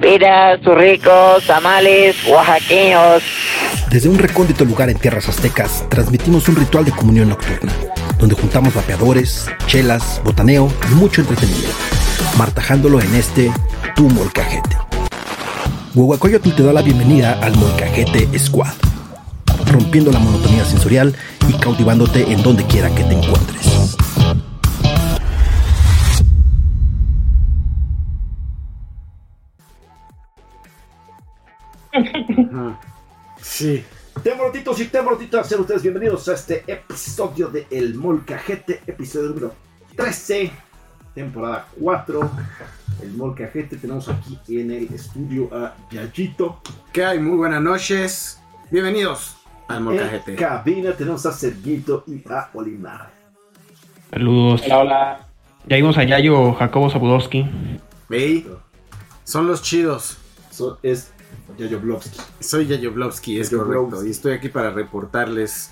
piras, churricos, tamales, oaxaqueños. Desde un recóndito lugar en tierras aztecas, transmitimos un ritual de comunión nocturna, donde juntamos vapeadores, chelas, botaneo y mucho entretenimiento, martajándolo en este Tu Molcajete. Huehuacoyotl te da la bienvenida al Molcajete Squad, rompiendo la monotonía sensorial y cautivándote en donde quiera que te encuentres. Sí. Temorotitos y temorotitas, sean ustedes bienvenidos a este episodio de El Molcajete, episodio número 13, temporada 4. El Molcajete, tenemos aquí en el estudio a Yayito. ¿Qué hay? Muy buenas noches. Bienvenidos al Molcajete. En cabina tenemos a Serguito y a Olimar. Saludos. Hola, hola. Ya vimos a Yayo Jacobo Zabudowski. Ve, Son los chidos. So, es Yayoblovsky. Soy Yayoblovsky, es correcto. Y estoy aquí para reportarles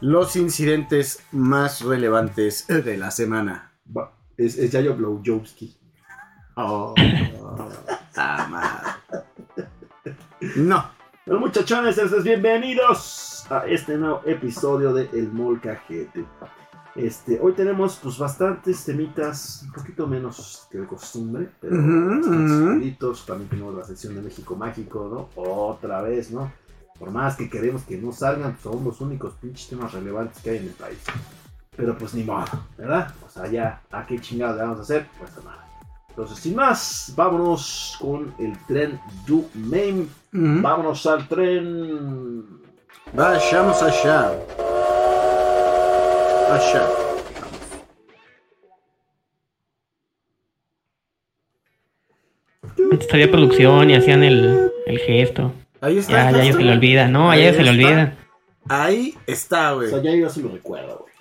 los incidentes más relevantes de la semana. Es, es. Oh, madre. No. Bueno, muchachones, bienvenidos a este nuevo episodio de El Molcajete. Este, hoy tenemos pues bastantes temitas, un poquito menos que de costumbre, pero ujú. jueguitos. También tenemos la sección de México Mágico, ¿no? Otra vez, ¿no? Por más que queremos que no salgan, pues, son los únicos pinches temas relevantes que hay en el país. Pero pues ni modo, ¿verdad? O sea, ya, ¿a qué chingados le vamos a hacer? Pues nada. Entonces, sin más, vámonos con el tren Du Main. Ujú. Vámonos al tren. Vayamos allá. Allá. Estaría producción y hacían el, el gesto. Ahí está. Ya, el se le olvida. No, Ahí ya se le olvida. Ahí está, O güey. sea, ya yo sí lo recuerdo, güey.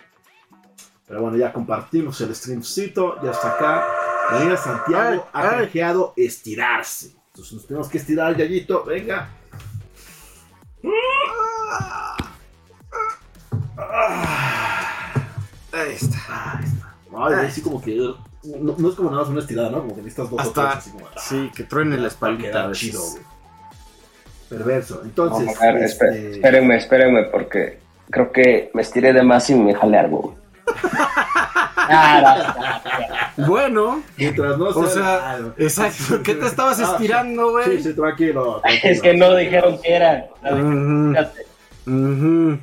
Pero bueno, ya compartimos el streamcito. Ya está acá. Daniel Santiago Ay, ha canjeado estirarse. Entonces nos tenemos que estirar, Yayito. Venga. Ahí está. Ahí está. Ay, güey, así como que. No, no es como nada más una estirada, ¿no? Como que necesitas dos o Hasta- tres, así como. ah, Sí, que truene la para espaldita. a quedar veces. chido, güey. Perverso. Entonces. A ver, este, espé- espérenme, espérenme, porque creo que me estiré de más y me jalé algo. Ah, Bueno, Mientras no O sea, no. exacto. ¿Qué te estabas Ah, estirando, güey? Sí, sí, tranquilo. es que no dijeron que era. Fíjate, ujú.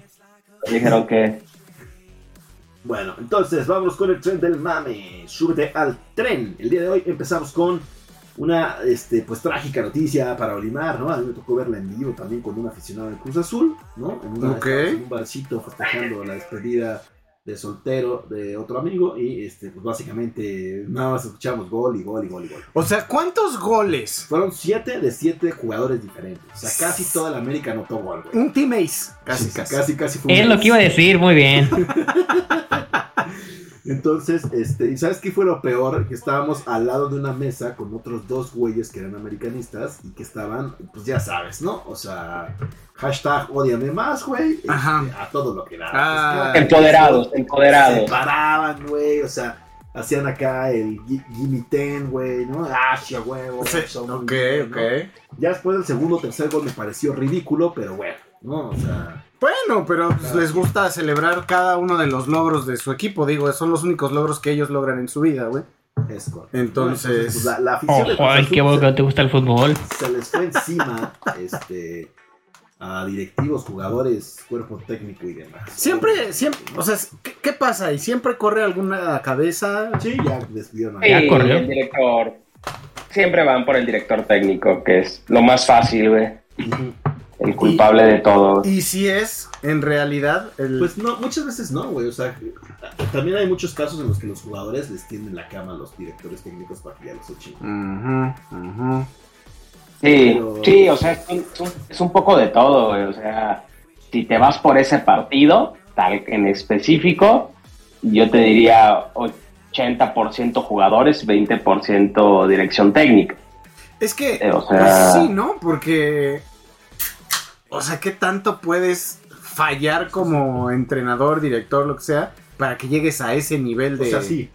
Dijeron que. Bueno, entonces vamos con el tren del mame. Súbete al tren. El día de hoy empezamos con una este, pues trágica noticia para Olimar, ¿no? A mí me tocó verla en vivo también con un aficionado del Cruz Azul, ¿no? En, una- en un barcito festejando la despedida de soltero de otro amigo y este, pues básicamente nada más escuchamos gol y gol y gol y gol. O sea, ¿cuántos goles? Fueron siete de siete jugadores diferentes. O sea, casi toda la América anotó gol, güey. Un team ace. Casi, Sí, casi. casi, casi fue un Es lo que iba a decir, muy bien. Entonces, este, ¿y sabes qué fue lo peor? Que estábamos al lado de una mesa con otros dos güeyes que eran americanistas y que estaban, pues ya sabes, ¿no? O sea, hashtag odiame más, güey. este, Ajá. a todo lo que da. Ah. Empoderados, Se empoderados. paraban, güey, o sea, hacían acá el gi- Gimme Ten, güey, ¿no? Ah, huevo. Sí, Ok, bien, ok. ¿no? Ya después del segundo o tercer gol me pareció ridículo, pero bueno, ¿no? O sea, Bueno, pero pues, les gusta celebrar cada uno de los logros de su equipo. Digo, son los únicos logros que ellos logran en su vida, güey. es correcto. Entonces- pues, la, la afición ay, Azul qué bueno se- que no te gusta el fútbol. se les fue encima este, a directivos, jugadores, cuerpo técnico y demás. Siempre, siempre, o sea, ¿qué, qué pasa? ¿Y siempre corre alguna cabeza? Sí, ya despidieron a Sí, Ya corrió. el director. Siempre van por el director técnico, que es lo más fácil, güey. Ujú. El culpable de todo. Y si es, en realidad, el... Pues no, muchas veces no, güey. O sea, también hay muchos casos en los que los jugadores les tienden la cama a los directores técnicos para que ya los echen. Sí, Pero- sí, o sea, un- es un poco de todo, güey. O sea, si te vas por ese partido, tal en específico, yo te diría 80% jugadores, 20% dirección técnica. Es que, Eh, o sea- pues sí, ¿no? Porque, o sea, ¿qué tanto puedes fallar como entrenador, director, lo que sea, para que llegues a ese nivel O de... sea, sí.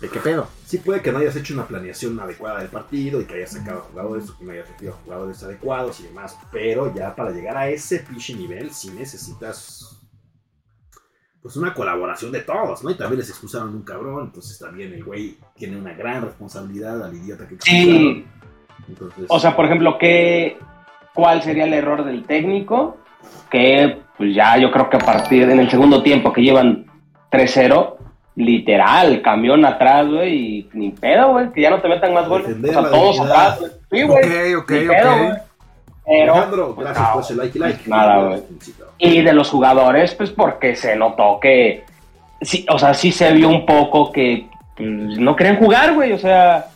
¿De qué pedo? Sí puede que no hayas hecho una planeación adecuada del partido y que hayas sacado jugadores o que no hayas metido jugadores adecuados y demás, pero ya para llegar a ese pinche nivel sí necesitas pues una colaboración de todos, ¿no? Y también les expulsaron un cabrón, entonces también el güey tiene una gran responsabilidad al idiota que expulsaron. Sí. Entonces, O sea, por ejemplo, ¿qué, ¿cuál sería el error del técnico? Que pues ya yo creo que a partir en el segundo tiempo que llevan 3-0, literal, camión atrás, güey, y ni pedo, güey, que ya no te metan más goles. O sea, todos dignidad. atrás, güey. Sí, güey. Ok, ok, ni pedo, ok. güey. Pero, Alejandro, pues, gracias no. por ese like y like. Nada, güey. Y de los jugadores, pues porque se notó que, sí, o sea, sí se vio un poco que pues, no querían jugar, güey, o sea,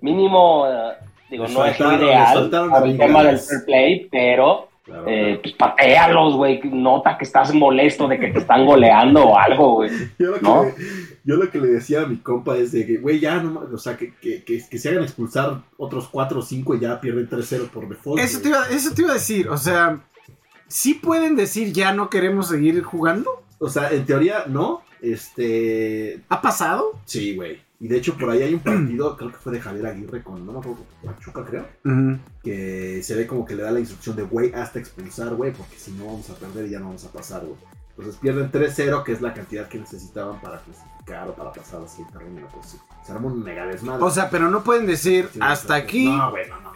mínimo, eh, digo, no es lo ideal por el tema del fair play, pero Claro, eh, claro. pues patealos, güey, nota que estás molesto de que te están goleando o algo, güey. Yo lo, que ¿no? le, yo lo que le decía a mi compa es de que, güey, ya no, ma- o sea, que, que, que, que se hagan expulsar otros 4 o 5 y ya pierden 3-0 por default. Eso te, iba, eso te iba a decir, o sea, ¿sí pueden decir ya no queremos seguir jugando? O sea, en teoría, no. Este. ¿Ha pasado? Sí, güey. Y de hecho, por ahí hay un partido, creo que fue de Javier Aguirre con, no me acuerdo, Pachuca, creo. Que se ve como que le da la instrucción de, güey, hasta expulsar, güey, porque si no vamos a perder y ya no vamos a pasar, güey. Entonces pierden 3-0, que es la cantidad que necesitaban para clasificar o para pasar a la siguiente ronda. Pues sí, se armó un mega desmadre. O sea, pero no pueden decir Sí, hasta aquí No, güey, no, no.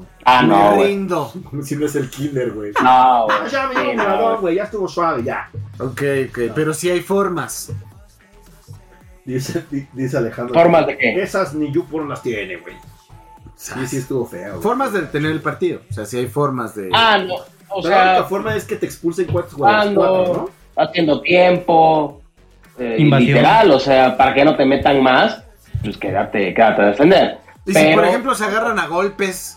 no. Ah, me no, güey. rindo. Como si no es el kinder, güey. No, güey. Ah, ya me Sí, dio un güey. güey, ya estuvo suave, ya. Ok, ok, pero sí hay formas. Dice, di- dice Alejandro. ¿Formas de qué? Esas ni YouPorn las tiene, güey. Sí, sí estuvo feo. güey. Formas de detener el partido. O sea, sí hay formas de. Ah, no, o Pero la única sea, forma es que te expulsen cuatro jugadores. Haciendo tiempo, eh, Invasión. literal, o sea, para que no te metan más, pues quédate, quédate a defender. y si, por ejemplo, se agarran a golpes.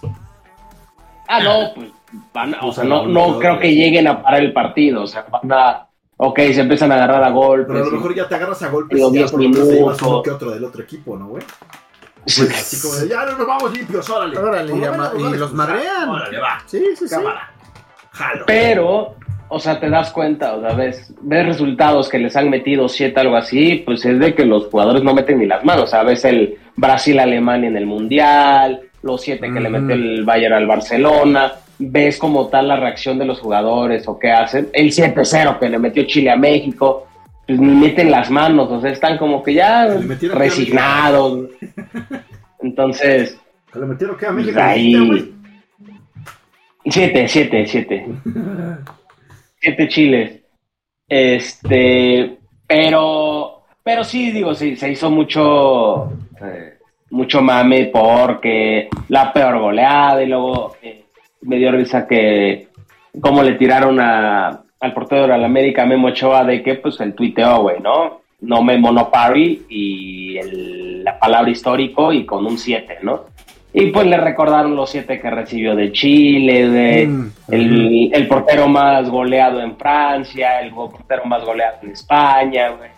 Ah, no, pues van a- o sea, no, no creo que lleguen a parar el partido, o sea, van a, ok, se empiezan a agarrar a golpes. Pero a lo mejor ya te agarras a golpes y ya diez por lo menos te llevas minutos. uno que otro del otro equipo, ¿no, güey? Sí. Así como de, ya no nos vamos limpios, órale. Órale, lo y menos y a los expulsar. madrean. Órale, va. Sí, sí, sí. Cámara. Jalo. Pero, o sea, te das cuenta, o sea, ves, ves resultados que les han metido siete, algo así, pues es de que los jugadores no meten ni las manos. O sea, ves el Brasil-Alemania en el Mundial, los siete que le Ujú. metió el Bayern al Barcelona, ves como tal la reacción de los jugadores o qué hacen. El 7-0 que le metió Chile a México, pues ni meten las manos, o sea, están como que ya resignados. Entonces, le metieron que a México. ahí... dijiste, güey. Siete, siete, siete. siete chiles. Este, pero, pero sí, digo, sí, se hizo mucho, eh, mucho mame porque la peor goleada y luego eh, me dio risa que como le tiraron a, al portero de la América, Memo Ochoa, de que pues el tuiteo, güey, ¿no? No Memo, no Parry y el- la palabra histórico y con un 7, ¿no? Y pues le recordaron los siete que recibió de Chile, de Mm, el, el portero más goleado en Francia, el portero más goleado en España, güey.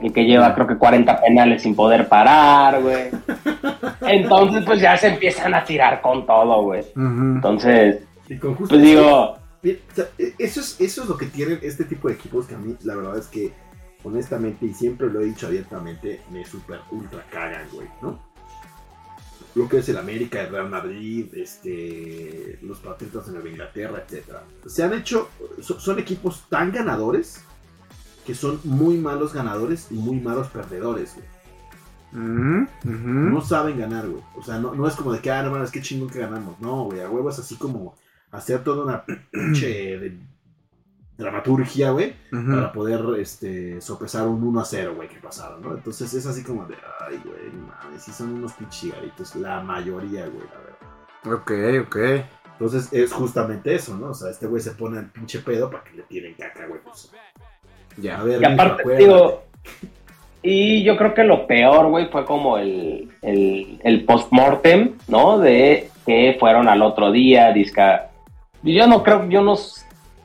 El que lleva creo que 40 penales sin poder parar, güey. Entonces pues ya se empiezan a tirar con todo, güey. Entonces, Y con justo pues digo, e- eso, es, eso es lo que tienen este tipo de equipos que a mí, la verdad es que, honestamente, y siempre lo he dicho abiertamente, me super ultra cagan, güey, ¿no? Lo que es el América, el Real Madrid, este, los Patriotas en Nueva Inglaterra, etcétera. Se han hecho, so- son equipos tan ganadores que son muy malos ganadores y muy malos perdedores, güey. Ujú. No saben ganar, güey. O sea, no, no es como de que, ah, no mames, qué chingón que ganamos. No, güey, a huevo es así como hacer toda una pinche de- dramaturgia, güey, para poder este, sopesar un 1 a 0, güey, que pasaron, ¿no? Entonces es así como de, ay, güey, mames, sí son unos pinches cigaritos, la mayoría, güey, la verdad. Ok, ok. Entonces es justamente eso, ¿no? O sea, este güey se pone al pinche pedo para que le tiren caca, güey. Pues, Ya. a ver, y aparte, digo, y yo creo que lo peor, güey, fue como el, el, el post-mortem, ¿no? De que fueron al otro día, disca. Yo no creo, yo no,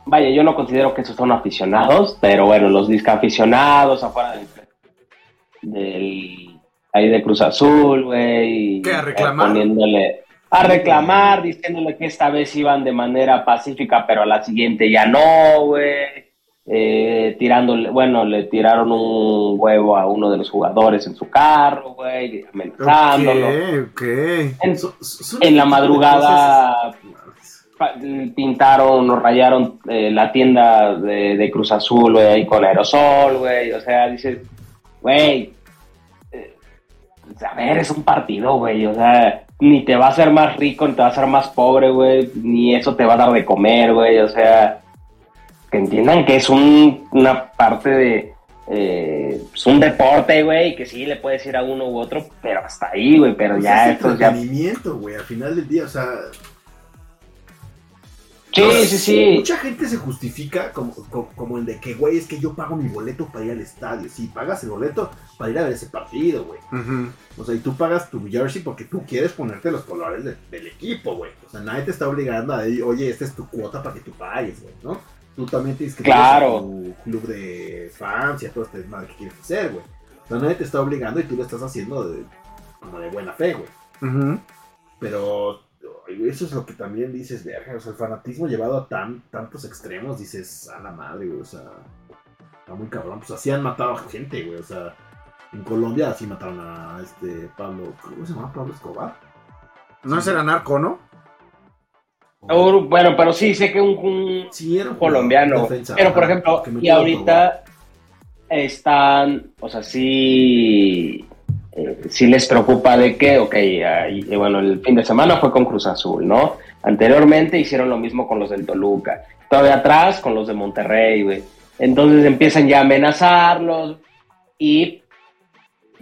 vaya, yo no considero que esos son aficionados, pero bueno, los disca aficionados afuera del, del ahí de Cruz Azul, güey. y, ¿Qué, a eh, reclamar? Poniéndole, a reclamar, diciéndole que esta vez iban de manera pacífica, pero a la siguiente ya no, güey. Eh, tirándole, bueno, le tiraron un huevo a uno de los jugadores en su carro, güey, amenazándolo. En, So- son en la madrugada pintaron o rayaron eh, la tienda de, de Cruz Azul, güey, ahí con aerosol, güey. O sea, dices, güey, eh, a ver, es un partido, güey. O sea, ni te va a hacer más rico, ni te va a hacer más pobre, güey. Ni eso te va a dar de comer, güey. O sea, que entiendan que es un, una parte de... eh, es un deporte, güey, que sí le puedes ir a uno u otro, pero hasta ahí, güey, pero Pues ya es esto ya... entretenimiento, güey, al final del día, o sea, Sí, sí, sí. Mucha gente se justifica como, como, como el de que, güey, es que yo pago mi boleto para ir al estadio. Sí, pagas el boleto para ir a ver ese partido, güey. O sea, y tú pagas tu jersey porque tú quieres ponerte los colores de- del equipo, güey. O sea, nadie te está obligando a decir, oye, esta es tu cuota para que tú pagues, güey, ¿no? Tú también tienes que Claro. tu club de fans y a todo este desmadre que quieres hacer, güey. O sea, nadie te está obligando y tú lo estás haciendo de, como de buena fe, güey. Pero eso es lo que también dices, verga, o sea, el fanatismo llevado a tan, tantos extremos, dices, a la madre, güey, o sea, está muy cabrón. Pues así han matado a gente, güey, o sea, en Colombia así mataron a este Pablo, ¿cómo se llama? Pablo Escobar. No será narco, ¿no? Bueno, pero sí, sé que un, un Sí, era un colombiano. defensa, pero, por ejemplo, y ahorita están, o sea, sí, eh, sí les preocupa de que, ok, ahí, bueno, el fin de semana fue con Cruz Azul, ¿no? Anteriormente hicieron lo mismo con los del Toluca. Todavía atrás con los de Monterrey, güey. Entonces empiezan ya a amenazarlos y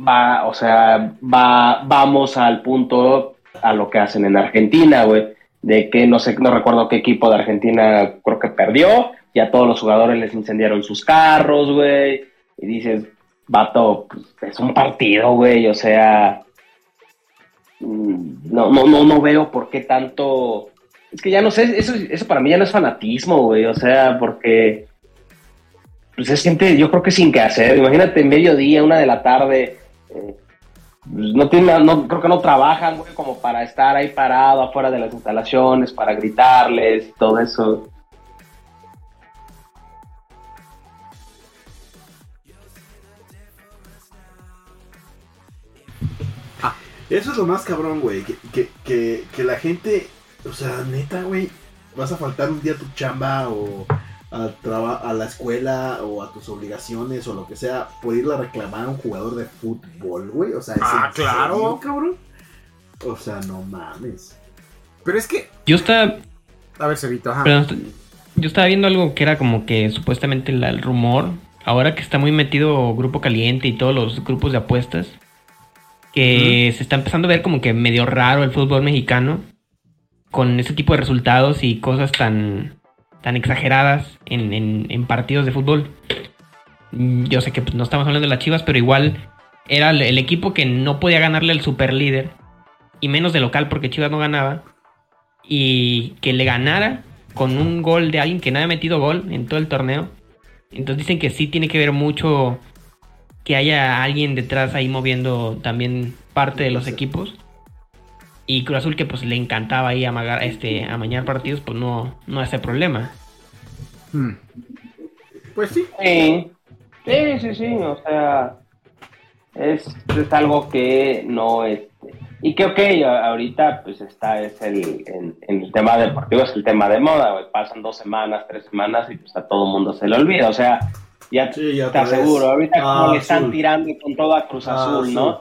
va, o sea, va, vamos al punto a lo que hacen en Argentina, güey, de que no sé, no recuerdo qué equipo de Argentina creo que perdió, y a todos los jugadores les incendiaron sus carros, güey, y dices, vato, pues, es un partido, güey, o sea, mm, no, no, no, no veo por qué tanto, es que ya no sé, eso, eso para mí ya no es fanatismo, güey, o sea, porque pues es gente, yo creo que sin que hacer. Imagínate, mediodía, una de la tarde, eh, no tiene, no, creo que no trabajan, güey, como para estar ahí parado afuera de las instalaciones, para gritarles todo eso. Eso es lo más cabrón, güey. Que, que, que, la gente, o sea, neta, güey, vas a faltar un día tu chamba o traba- a la escuela o a tus obligaciones o lo que sea por irle a reclamar a un jugador de fútbol, güey. O sea, ¿es Ah, claro, serio? cabrón. O sea, no mames. Pero es que. Yo estaba, A ver, Cevito, ajá. perdón, yo estaba viendo algo que era como que supuestamente la- el rumor, ahora que está muy metido Grupo Caliente y todos los grupos de apuestas, que se está empezando a ver como que medio raro el fútbol mexicano con ese tipo de resultados y cosas tan, tan exageradas en, partidos de fútbol. Yo sé que pues, no estamos hablando de las Chivas, pero igual era el, el equipo que no podía ganarle al super líder y menos de local porque Chivas no ganaba y que le ganara con un gol de alguien que no había metido gol en todo el torneo. Entonces dicen que sí tiene que ver mucho que haya alguien detrás ahí moviendo también parte de los equipos. Y Cruz Azul que pues le encantaba ahí amagar, este, amañar partidos, pues no, no hace problema. Hmm. Pues sí. Sí, sí, sí, sí, o sea, es, es algo que no es... Y que, ok, a- ahorita pues está, es el, en, en el tema deportivo, es el tema de moda, güey. Pasan dos semanas, tres semanas y pues a todo mundo se le olvida, o sea, ya Sí, ya te aseguro, ahorita Ah, como le están tirando con todo a Cruz Ah, Azul, azul.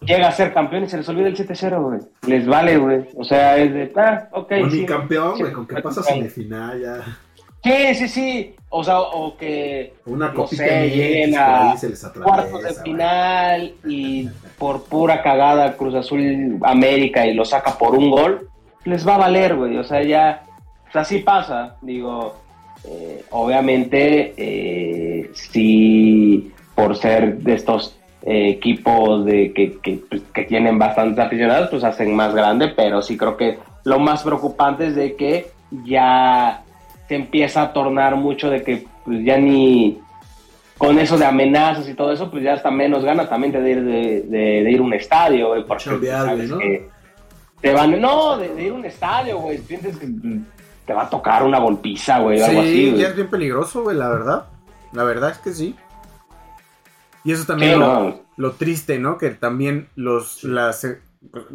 Llega a ser campeón y se les olvida el 7-0, güey. Les vale, güey. O sea, es de, ah, ok. Con sí. campeón, Sí, güey, con que sí, pasas sí. en el final ya. Sí, sí, sí. O sea, o que Una no copita sé, lleguen a cuartos de final y por pura cagada Cruz Azul América y lo saca por un gol, les va a valer, güey. O sea, ya, o sea, así pasa. Digo, eh, obviamente, eh, sí, por ser de estos eh, equipos de que, que, pues, que tienen bastantes aficionados, pues hacen más grande, pero sí creo que lo más preocupante es de que ya se empieza a tornar mucho de que pues ya ni con eso de amenazas y todo eso, pues ya hasta menos gana también de ir, de, de- de ir a un estadio, güey, porque que te van, no, de, de ir a un estadio, güey, sientes que, te va a tocar una golpiza, güey, o algo así. Sí, ya es bien peligroso, güey, la verdad. La verdad es que sí. Y eso también Sí, lo, no. lo triste, ¿no? Que también los, las, eh,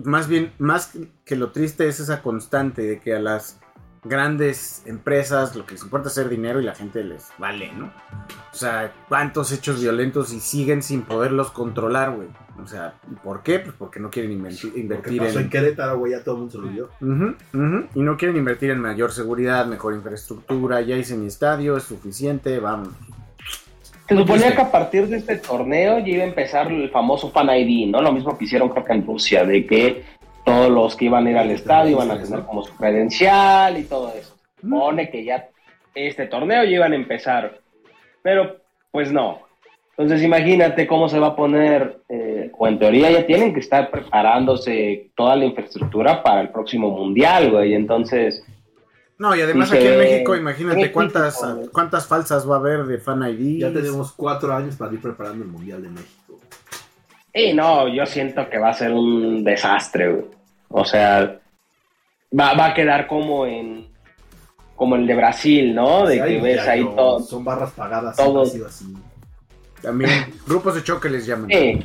más bien, más que lo triste es esa constante de que a las grandes empresas lo que les importa es hacer dinero y la gente les vale, ¿no? O sea, cuántos hechos violentos y siguen sin poderlos controlar, güey. O sea, ¿y ¿por qué? Pues porque no quieren invertir, invertir pasó en en... Querétaro, güey, ya todo el mundo se lo ujú. Y no quieren invertir en mayor seguridad, mejor infraestructura. Ya hice mi estadio, es suficiente, vamos. Se suponía que a partir de este torneo ya iba a empezar el famoso Fan ID, ¿no? Lo mismo que hicieron creo que en Rusia, de que todos los que iban a ir al estadio iban a tener como su credencial y todo eso. Se supone que ya este torneo ya iban a empezar, pero pues no. Entonces imagínate cómo se va a poner, eh, o en teoría ya tienen que estar preparándose toda la infraestructura para el próximo mundial, güey. Entonces, No, y además aquí en México, imagínate cuántas, cuántas falsas va a haber de Fan ID. Ya tenemos cuatro años para ir preparando el Mundial de México. Y no, yo siento que va a ser un desastre, güey. O sea, va, va a quedar como en como el de Brasil, ¿no? De Sí, que ves ahí todo. Son barras pagadas, todo. sido así. También grupos de choque les llaman. Sí,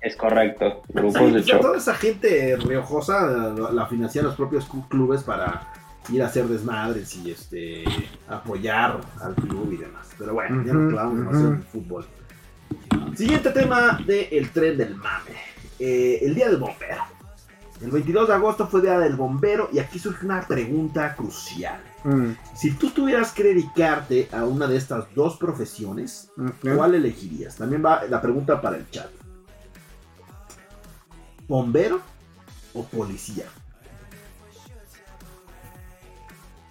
es correcto. Grupos Sí, de choque. toda esa gente riojosa la, la financian los propios clubes para ir a hacer desmadres y este apoyar al club y demás. Pero bueno, ya nos clavamos demasiado ujú. en fútbol. Siguiente tema del tren del mame. Eh, el día del bombero. El 22 de agosto fue día del bombero y aquí surge una pregunta crucial. Mm, Si tú tuvieras que dedicarte a una de estas dos profesiones. ¿Cuál elegirías? También va la pregunta para el chat. ¿Bombero o policía?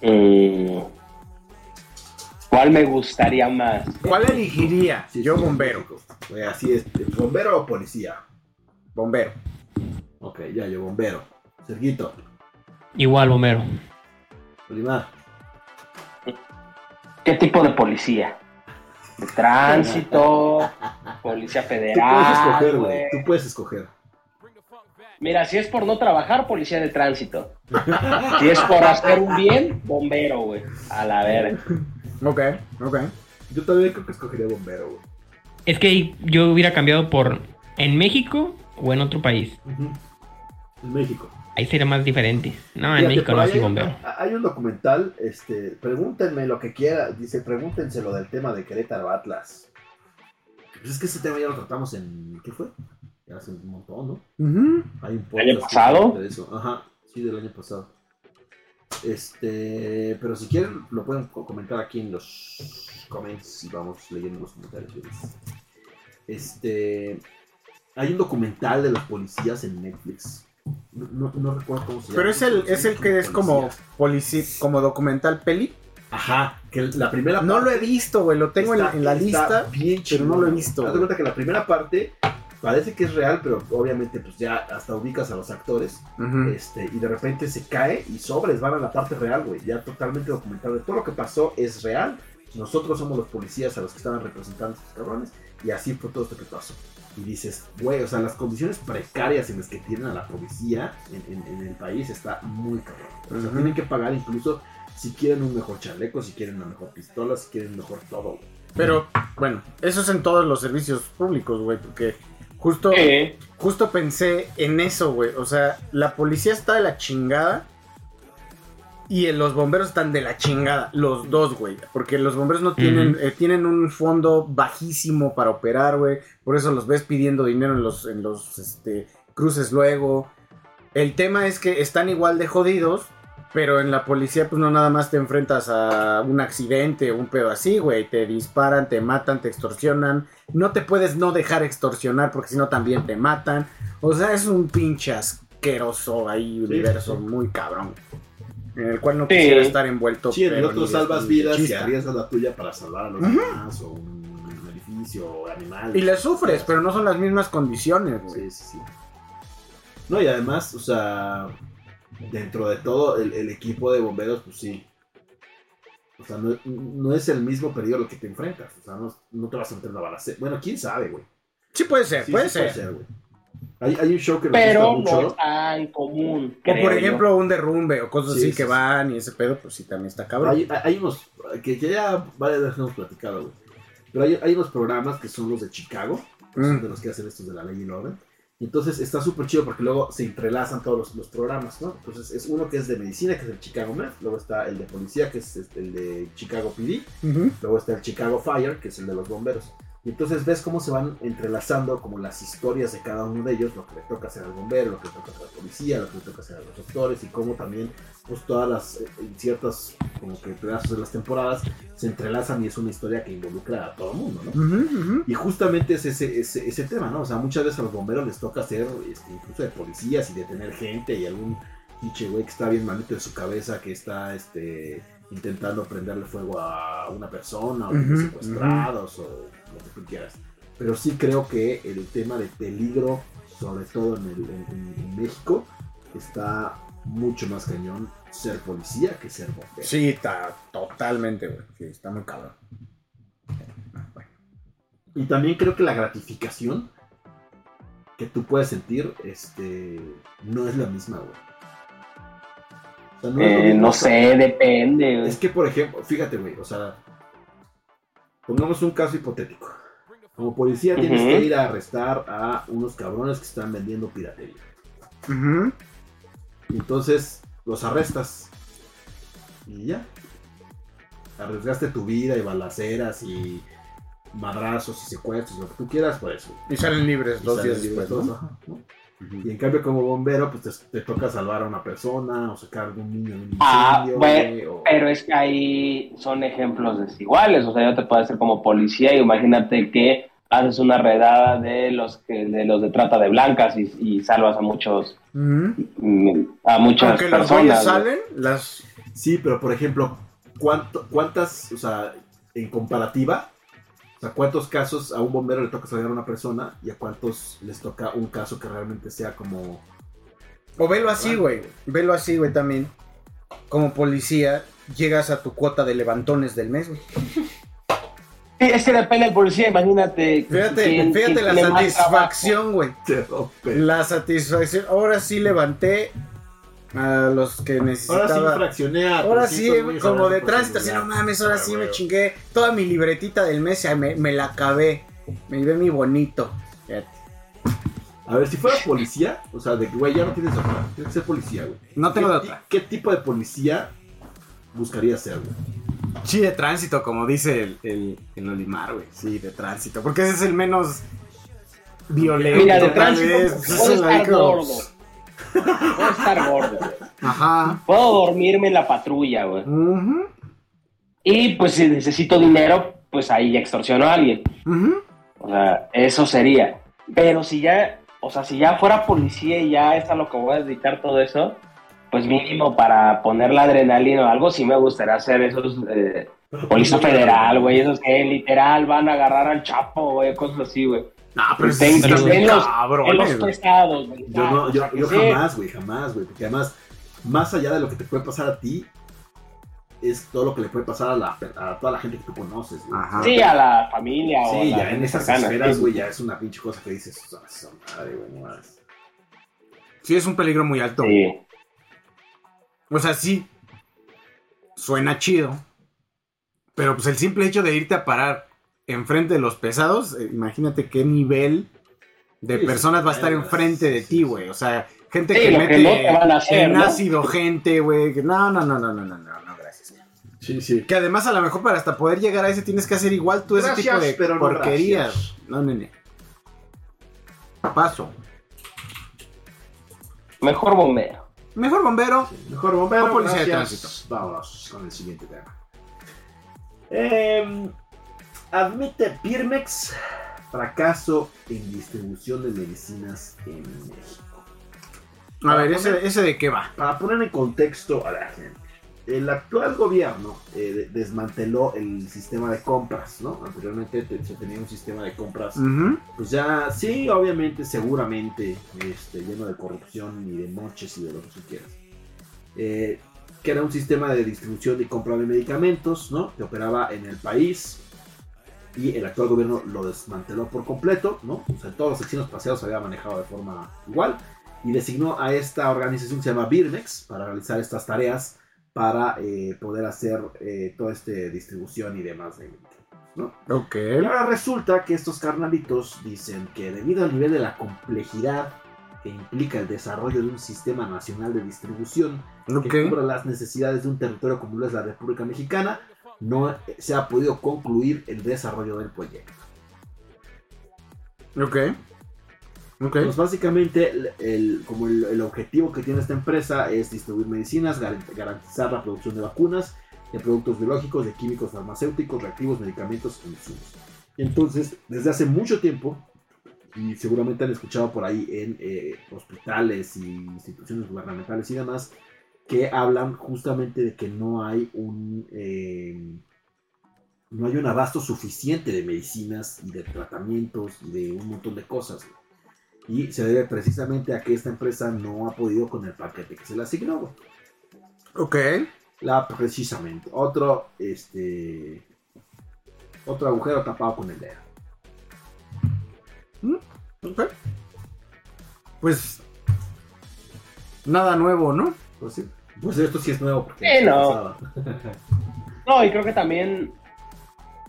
Mm. ¿Cuál me gustaría más? ¿Cuál elegiría? Sí, Yo bombero. Oye, así es. ¿Bombero o policía? Bombero. Ok, ya yo, bombero. Serguito, Igual, Homero. Olimar. ¿Qué tipo de policía? ¿De tránsito? ¿Policía Tú federal? puedes escoger, güey? Tú puedes escoger. Mira, si es por no trabajar, policía de tránsito. Si es por hacer un bien, bombero, güey. A la verga. Ok, ok. Yo también creo que escogería bombero, güey. Es que yo hubiera cambiado por en México o en otro país. En México. Ahí sería más diferente. No, en México no hay- bombero. Hay un documental, este, pregúntenme lo que quiera, dice, pregúntense lo del tema de Querétaro Atlas. Pues es que ese tema ya lo tratamos en, ¿qué fue? Ya hace un montón, ¿no? Ujú. Hay un ¿Año pasado? de eso. Ajá, sí, del año pasado. Este, pero si quieren lo pueden co- comentar aquí en los comments y vamos leyendo los comentarios. Este, hay un documental de los policías en Netflix. No, no- no recuerdo cómo se llama. Pero es el, es el que es como Policías. polici- como documental peli. Ajá, que la primera No lo he visto, güey. Lo tengo en, la lista. bien pero no lo he visto, Haz de cuenta que la primera parte parece que es real, pero obviamente pues ya hasta ubicas a los actores. Ujú. Este, y de repente se cae y sobres van a la parte real, güey. Ya totalmente documentado. Todo lo que pasó es real. Nosotros somos los policías a los que estaban representando a estos cabrones. Y así fue todo esto que pasó. Y dices, güey, o sea, las condiciones precarias en las que tienen a la policía en, en- en el país está muy cabrón. O sea, Ujú. tienen que pagar incluso si quieren un mejor chaleco, si quieren una mejor pistola, si quieren mejor todo, güey. Pero, bueno, eso es en todos los servicios públicos, güey. Porque justo, justo pensé en eso, güey. O sea, la policía está de la chingada. Y los bomberos están de la chingada, los dos, güey. Porque los bomberos no tienen, eh, tienen un fondo bajísimo para operar, güey. Por eso los ves pidiendo dinero en los, en los este, cruces luego. El tema es que están igual de jodidos, pero en la policía, pues no nada más te enfrentas a un accidente o un pedo así, güey. Te disparan, te matan, te extorsionan. No te puedes no dejar extorsionar porque si no también te matan. O sea, es un pinche asqueroso ahí universo sí. muy cabrón. En el cual no Sí. quisiera estar envuelto. Sí, en el pero otro salvas vidas y arriesgas la tuya para salvar a los demás o un edificio o animales. Y le sufres, pero no son las mismas condiciones, güey. Sí, sí, sí. No, y además, o sea, dentro de todo, el, el equipo de bomberos, pues sí. O sea, no, no es el mismo peligro al que te enfrentas. O sea, no, no te vas a meter una balacera. Bueno, quién sabe, güey. Sí puede ser, Sí, puede sí ser. güey. Hay, hay un show que me Pero gusta no mucho. tan común. O por yo. ejemplo, un derrumbe o cosas Sí, así sí, que sí. van y ese pedo, pues sí, también está cabrón. Hay, hay unos que que ya varias veces hemos platicado, güey. Pero hay, hay unos programas que son los de Chicago, Mm. de los que hacen estos de la ley y el orden. Y entonces está súper chido porque luego se entrelazan todos los, los programas, ¿no? Entonces es uno que es de medicina, que es el Chicago Med, luego está el de policía, que es este, el de Chicago PD, Ujú. luego está el Chicago Fire, que es el de los bomberos. Y entonces ves cómo se van entrelazando como las historias de cada uno de ellos, lo que le toca hacer al bombero, lo que le toca hacer al policía, lo que le toca hacer a los doctores y cómo también pues todas las en ciertas como que pedazos de las temporadas se entrelazan y es una historia que involucra a todo el mundo, ¿no? Y justamente es ese, ese, ese tema, ¿no? O sea, muchas veces a los bomberos les toca hacer este, incluso de policías y detener gente y algún pinche güey que está bien malito de su cabeza que está este, intentando prenderle fuego a una persona o niños secuestrados o lo que tú quieras. Pero sí creo que el tema de peligro, sobre todo en, el- en- en México, está mucho más cañón ser policía que ser bombero. Sí, está totalmente, güey. Sí, está muy cabrón. Bueno. Y también creo que la gratificación que tú puedes sentir este, no es la misma, güey. O sea, no es lo Eh, mismo no sé, depende. Es que, por ejemplo, fíjate, güey, o sea, pongamos un caso hipotético. Como policía tienes que ir a arrestar a unos cabrones que están vendiendo piratería. Y entonces los arrestas. Y ya. Arriesgaste tu vida y balaceras y madrazos y secuestros, lo que tú quieras, por eso. Y salen libres Y dos días libre después. Y en cambio, como bombero, pues te, te toca salvar a una persona o sacar a algún niño de un incendio. Ah, bueno, güey, o- Pero es que ahí son ejemplos desiguales. O sea, yo te puedo decir como policía y imagínate que haces una redada de los que de los de trata de blancas y, y salvas a muchos mm, a muchas Aunque personas. güey. salen, las. Sí, pero por ejemplo, ¿cuánto, ¿cuántas, o sea, en comparativa, sea, cuántos casos a un bombero le toca salvar a una persona y a cuántos les toca un caso que realmente sea como... O velo así, güey. Velo así, güey, también. Como policía, llegas a tu cuota de levantones del mes, güey. Sí, es que depende del policía, imagínate. Fíjate, quién- fíjate quién la satisfacción, güey. La satisfacción. Ahora sí levanté a los que Ahora necesitaba. sí fraccioné a Ahora sí, 300 güeyes como de tránsito, así no mames, ahora Ah, sí me chingué toda mi libretita del mes, ya me, me la acabé. Me llevé mi bonito. Fíjate. A ver, si fuera policía, o sea, de que, güey, ya no tienes otra, tienes que ser policía, güey. No tengo de ¿Qué, otra. ¿Qué tipo de policía buscarías ser, güey? Sí, de tránsito, como dice el, el, el Olimar, güey. Sí, de tránsito. Porque ese es el menos violento. Mira, de tal tránsito vez. Es el gordo. Puedo estar gordo. güey. Ajá. Puedo dormirme en la patrulla, güey. Ujú, Y pues si necesito dinero, pues ahí extorsiono a alguien. ujú. O sea, eso sería. Pero si ya, o sea, si ya fuera policía y ya es a lo que voy a dedicar todo eso, pues mínimo para poner la adrenalina o algo, sí me gustaría hacer esos eh, policía federal, güey, esos que literal van a agarrar al chapo, güey, cosas así, güey. No, pero sí que están estén los, cabrones, en los güey. pesados, güey. Yo, no, O yo, sea, que yo sí. jamás, güey, jamás, güey. Porque además, más allá de lo que te puede pasar a ti, es todo lo que le puede pasar a, la, a toda la gente que tú conoces, güey. Ajá. Sí, a la familia o Sí, a la ya en esas cercana, esferas, sí. güey, ya es una pinche cosa que dices, "Ah, esa madre, güey, no mames". Sí, es un peligro muy alto. Sí. O sea, sí. Suena chido. Pero pues el simple hecho de irte a parar enfrente de los pesados, eh, imagínate qué nivel de Sí, personas sí, va a estar sí, enfrente de sí, ti, güey. O sea, gente Sí, que mete que no te van a hacer, en ¿no? ácido gente, güey. No, no, no, no, no, no, no, no, gracias. Sí, sí. Que además a lo mejor para hasta poder llegar a ese tienes que hacer igual tú ese Gracias, tipo de pero no porquerías. gracias. No, nene. Paso. Mejor bombero. Mejor bombero. Mejor bombero, O policía de gracias. tránsito. Vámonos con el siguiente tema. Em, admite Pirmex fracaso en distribución de medicinas en México. A ver, poner- ese, ese de qué va. Para poner en contexto a la gente, el actual gobierno eh, de- desmanteló el sistema de compras, ¿no? Anteriormente te- se tenía un sistema de compras, pues ya, sí, obviamente, seguramente, este, lleno de corrupción y de moches y de lo que tú quieras. Eh, que era un sistema de distribución y compra de medicamentos, ¿no? Que operaba en el país. Y el actual gobierno lo desmanteló por completo, ¿no? O sea, todos los destinos paseados se había manejado de forma igual y designó a esta organización que se llama Birmex para realizar estas tareas para eh, poder hacer eh, toda esta distribución y demás de ¿no? Ok. Y ahora resulta que estos carnalitos dicen que debido al nivel de la complejidad que implica el desarrollo de un sistema nacional de distribución Ok. que cubra las necesidades de un territorio como lo es la República Mexicana, no se ha podido concluir el desarrollo del proyecto. Ok. Ok. Pues básicamente, el, el- como el, el objetivo que tiene esta empresa es distribuir medicinas, gar- garantizar la producción de vacunas, de productos biológicos, de químicos farmacéuticos, reactivos, medicamentos e insumos. Entonces, desde hace mucho tiempo, y seguramente han escuchado por ahí en eh, hospitales y instituciones gubernamentales y demás, que hablan justamente de que no hay un eh, no hay un abasto suficiente de medicinas y de tratamientos y de un montón de cosas. Y se debe precisamente a que esta empresa no ha podido con el paquete que se le asignó. Ok. La precisamente. Otro, este. Otro agujero tapado con el dedo. Ok. Pues. Nada nuevo, ¿no? Pues sí. Pues esto sí es nuevo. Porque Sí, no. No, y creo que también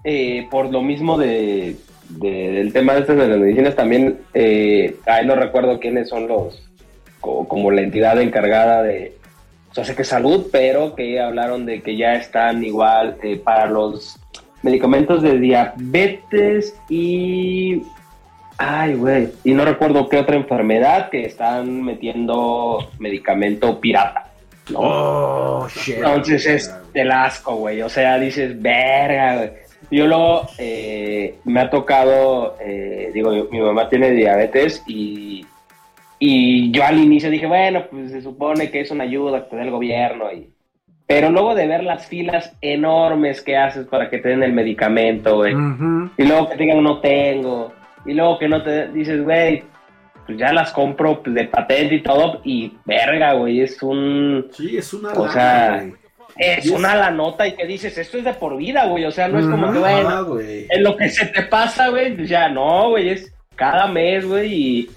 eh, por lo mismo de, de- del tema de estas de las medicinas, también eh, ahí no recuerdo quiénes son los, co- como la entidad encargada de, o sea, sé que salud, pero que hablaron de que ya están igual eh, para los medicamentos de diabetes y... Ay, güey, y no recuerdo qué otra enfermedad que están metiendo medicamento pirata. ¿No? Oh, shit. Entonces es del asco, güey. O sea, dices, verga, güey. Yo luego eh, me ha tocado, eh, digo, mi, mamá tiene diabetes y, y yo al inicio dije, bueno, pues se supone que es una ayuda que te da el gobierno. Y, pero luego de ver las filas enormes que haces para que te den el medicamento, güey, y luego que te digan no tengo, y luego que no te dices, güey, pues ya las compro pues, de patente y todo, y verga, güey, es un... Sí, es una. O lana, sea, güey. Es una la nota y que dices, esto es de por vida, güey. O sea, no es como que, bueno, Ah, en lo que se te pasa, güey, pues ya no, güey, es cada mes, güey, y,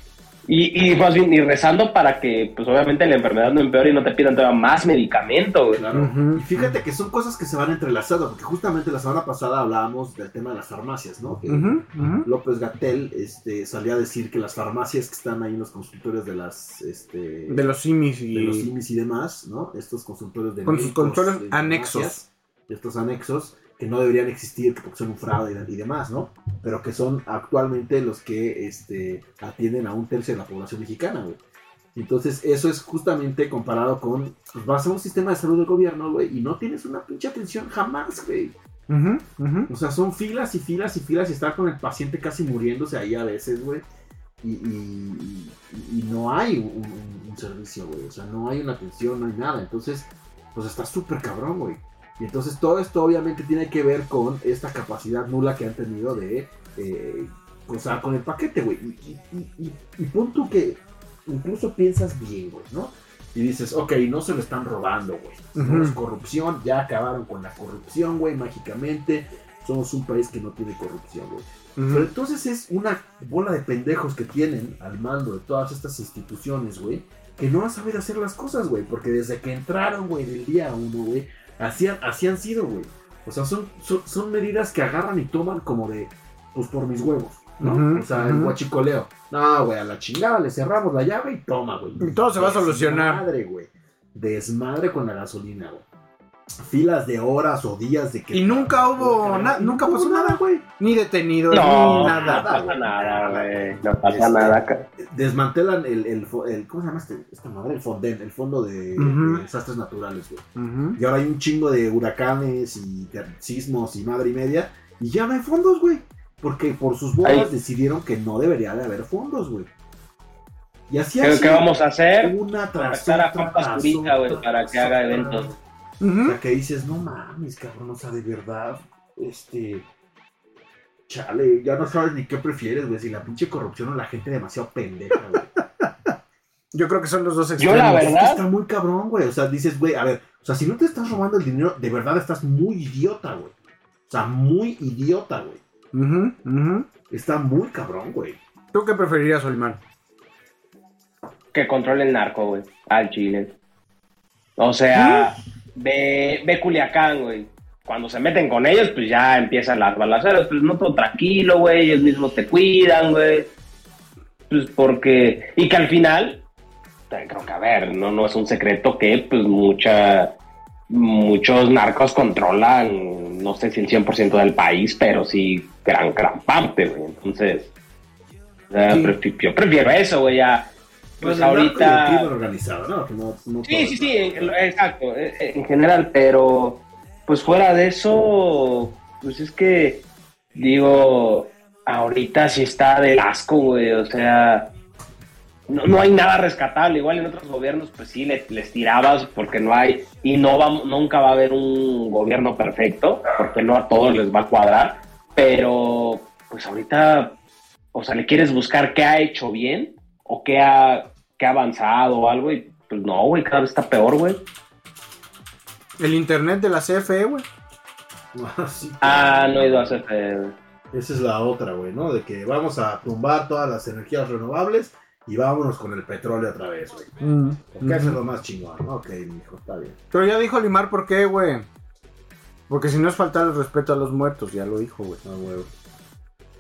y, y más bien, y rezando para que, pues obviamente la enfermedad no empeore y no te pidan todavía más medicamento, güey. Claro. Y fíjate que son cosas que se van entrelazando, porque justamente la semana pasada hablábamos del tema de las farmacias, ¿no? Que. López Gatel este, salió a decir que las farmacias que están ahí en los consultorios de las este, De los simis y. de los IMIS y demás, ¿no? Estos consultorios de Con sus consultorios anexos. farmacias, Estos anexos que no deberían existir porque son un fraude y, demás, ¿no? Pero que son actualmente los que este, atienden a un tercio de la población mexicana, güey. Entonces, eso es justamente comparado con, pues vas a un sistema de salud del gobierno, güey, y no tienes una pinche atención jamás, güey. O sea, son filas y filas y filas y estar con el paciente casi muriéndose ahí a veces, güey. Y, y- y- y no hay un, un- un servicio, güey. O sea, no hay una atención, no hay nada. Entonces, pues está súper cabrón, güey. Y entonces todo esto obviamente tiene que ver con esta capacidad nula que han tenido de eh, gozar con el paquete, güey. Y, y, y- y- tú que incluso piensas bien, güey, ¿no? Y dices, ok, no se lo están robando, güey. No es corrupción, ya acabaron con la corrupción, güey, mágicamente. Somos un país que no tiene corrupción, güey. Pero entonces es una bola de pendejos que tienen al mando de todas estas instituciones, güey, que no han sabido hacer las cosas, güey, porque desde que entraron, güey, del día uno, güey, así, han- así han sido, güey. O sea, son, son, son medidas que agarran y toman como de, pues por mis huevos, ¿no? O sea, el guachicoleo. No, güey, a la chingada le cerramos la llave y toma, güey. Y todo se va a solucionar. Desmadre, güey. Desmadre con la gasolina, güey. Filas de horas o días de que... Y nunca hubo Y na- nunca hubo pasó nada. güey. Ni detenidos, No, ni no nada. pasa nada, güey. No pasa Este, nada desmantelan el, el, ¿cómo se llama este, esta madre? El Fonden, el fondo de, de desastres naturales, güey. Y ahora hay un chingo de huracanes y ter- sismos y madre y media. Y ya no hay fondos, güey. Porque por sus bodas decidieron que no debería de haber fondos, güey. Y así ¿Qué, así, qué vamos a hacer? Una tras a Juan tras Pazurita, güey, para que haga O sea, que dices, no mames, cabrón, o sea, de verdad, este... Chale, ya no sabes ni qué prefieres, güey, si la pinche corrupción o la gente demasiado pendeja, güey. Yo creo que son los dos Yo, extremos. la Es que verdad- está muy cabrón, güey. O sea, dices, güey, a ver, o sea, si no te estás robando el dinero, de verdad estás muy idiota, güey. O sea, muy idiota, güey. Está muy cabrón, güey. ¿Tú qué preferirías, Olimar? Que controle el narco, güey. Al Chile. O sea, ve, ve Culiacán, güey. Cuando se meten con ellos, pues ya empiezan las balaceras. Pues no todo tranquilo, güey. Ellos mismos te cuidan, güey. Pues porque. Y que al final, eh, creo que a ver, no, no es un secreto que, pues, mucha. Muchos narcos controlan, no sé si el 100% del país, pero sí gran, gran parte, güey. Entonces, sea, Sí. yo prefiero eso, güey, ya. Pues Bueno, el ahorita. crimen organizado, ¿no? Que no- no Sí, todo, sí, sí, exacto, eh, eh, en general, pero pues fuera de eso, pues es que, digo, ahorita sí está del asco, güey, o sea, no, no hay nada rescatable, igual en otros gobiernos, pues sí, le- les tirabas porque no hay, y no va, nunca va a haber un gobierno perfecto, porque no a todos les va a cuadrar, pero pues ahorita, o sea, le quieres buscar qué ha hecho bien o qué ha, qué ha avanzado o algo, y pues no, güey, cada vez está peor, güey. El internet de la CFE, güey. Sí, Ah, no he ido a hacer. eh, Esa es la otra, güey, ¿no? De que vamos a tumbar todas las energías renovables y vámonos con el petróleo otra vez, güey. Porque eso es lo más chingón, ¿no? Ok, mijo, está bien. Pero ya dijo Olimar por qué, güey. Porque si no es faltar el respeto a los muertos, ya lo dijo, güey. Ah, huevo.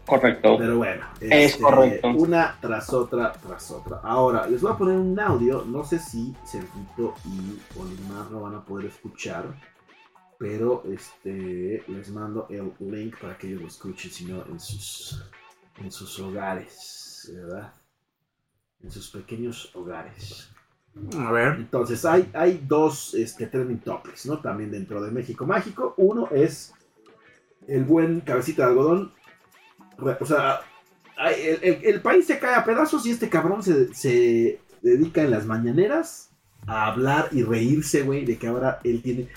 Correcto. Pero bueno, este, Es correcto. Una tras otra, tras otra. Ahora, les voy a poner un audio. No sé si Cerquito y Olimar lo van a poder escuchar. Pero este les mando el link para que ellos lo escuchen, si no, en sus, en sus hogares, ¿verdad? En sus pequeños hogares. A ver. Entonces, hay, hay dos este, trending topics, ¿no? También dentro de México Mágico. Uno es el buen cabecita de algodón. O sea, el, el- el país se cae a pedazos y este cabrón se, se dedica en las mañaneras a hablar y reírse, güey, de que ahora él tiene...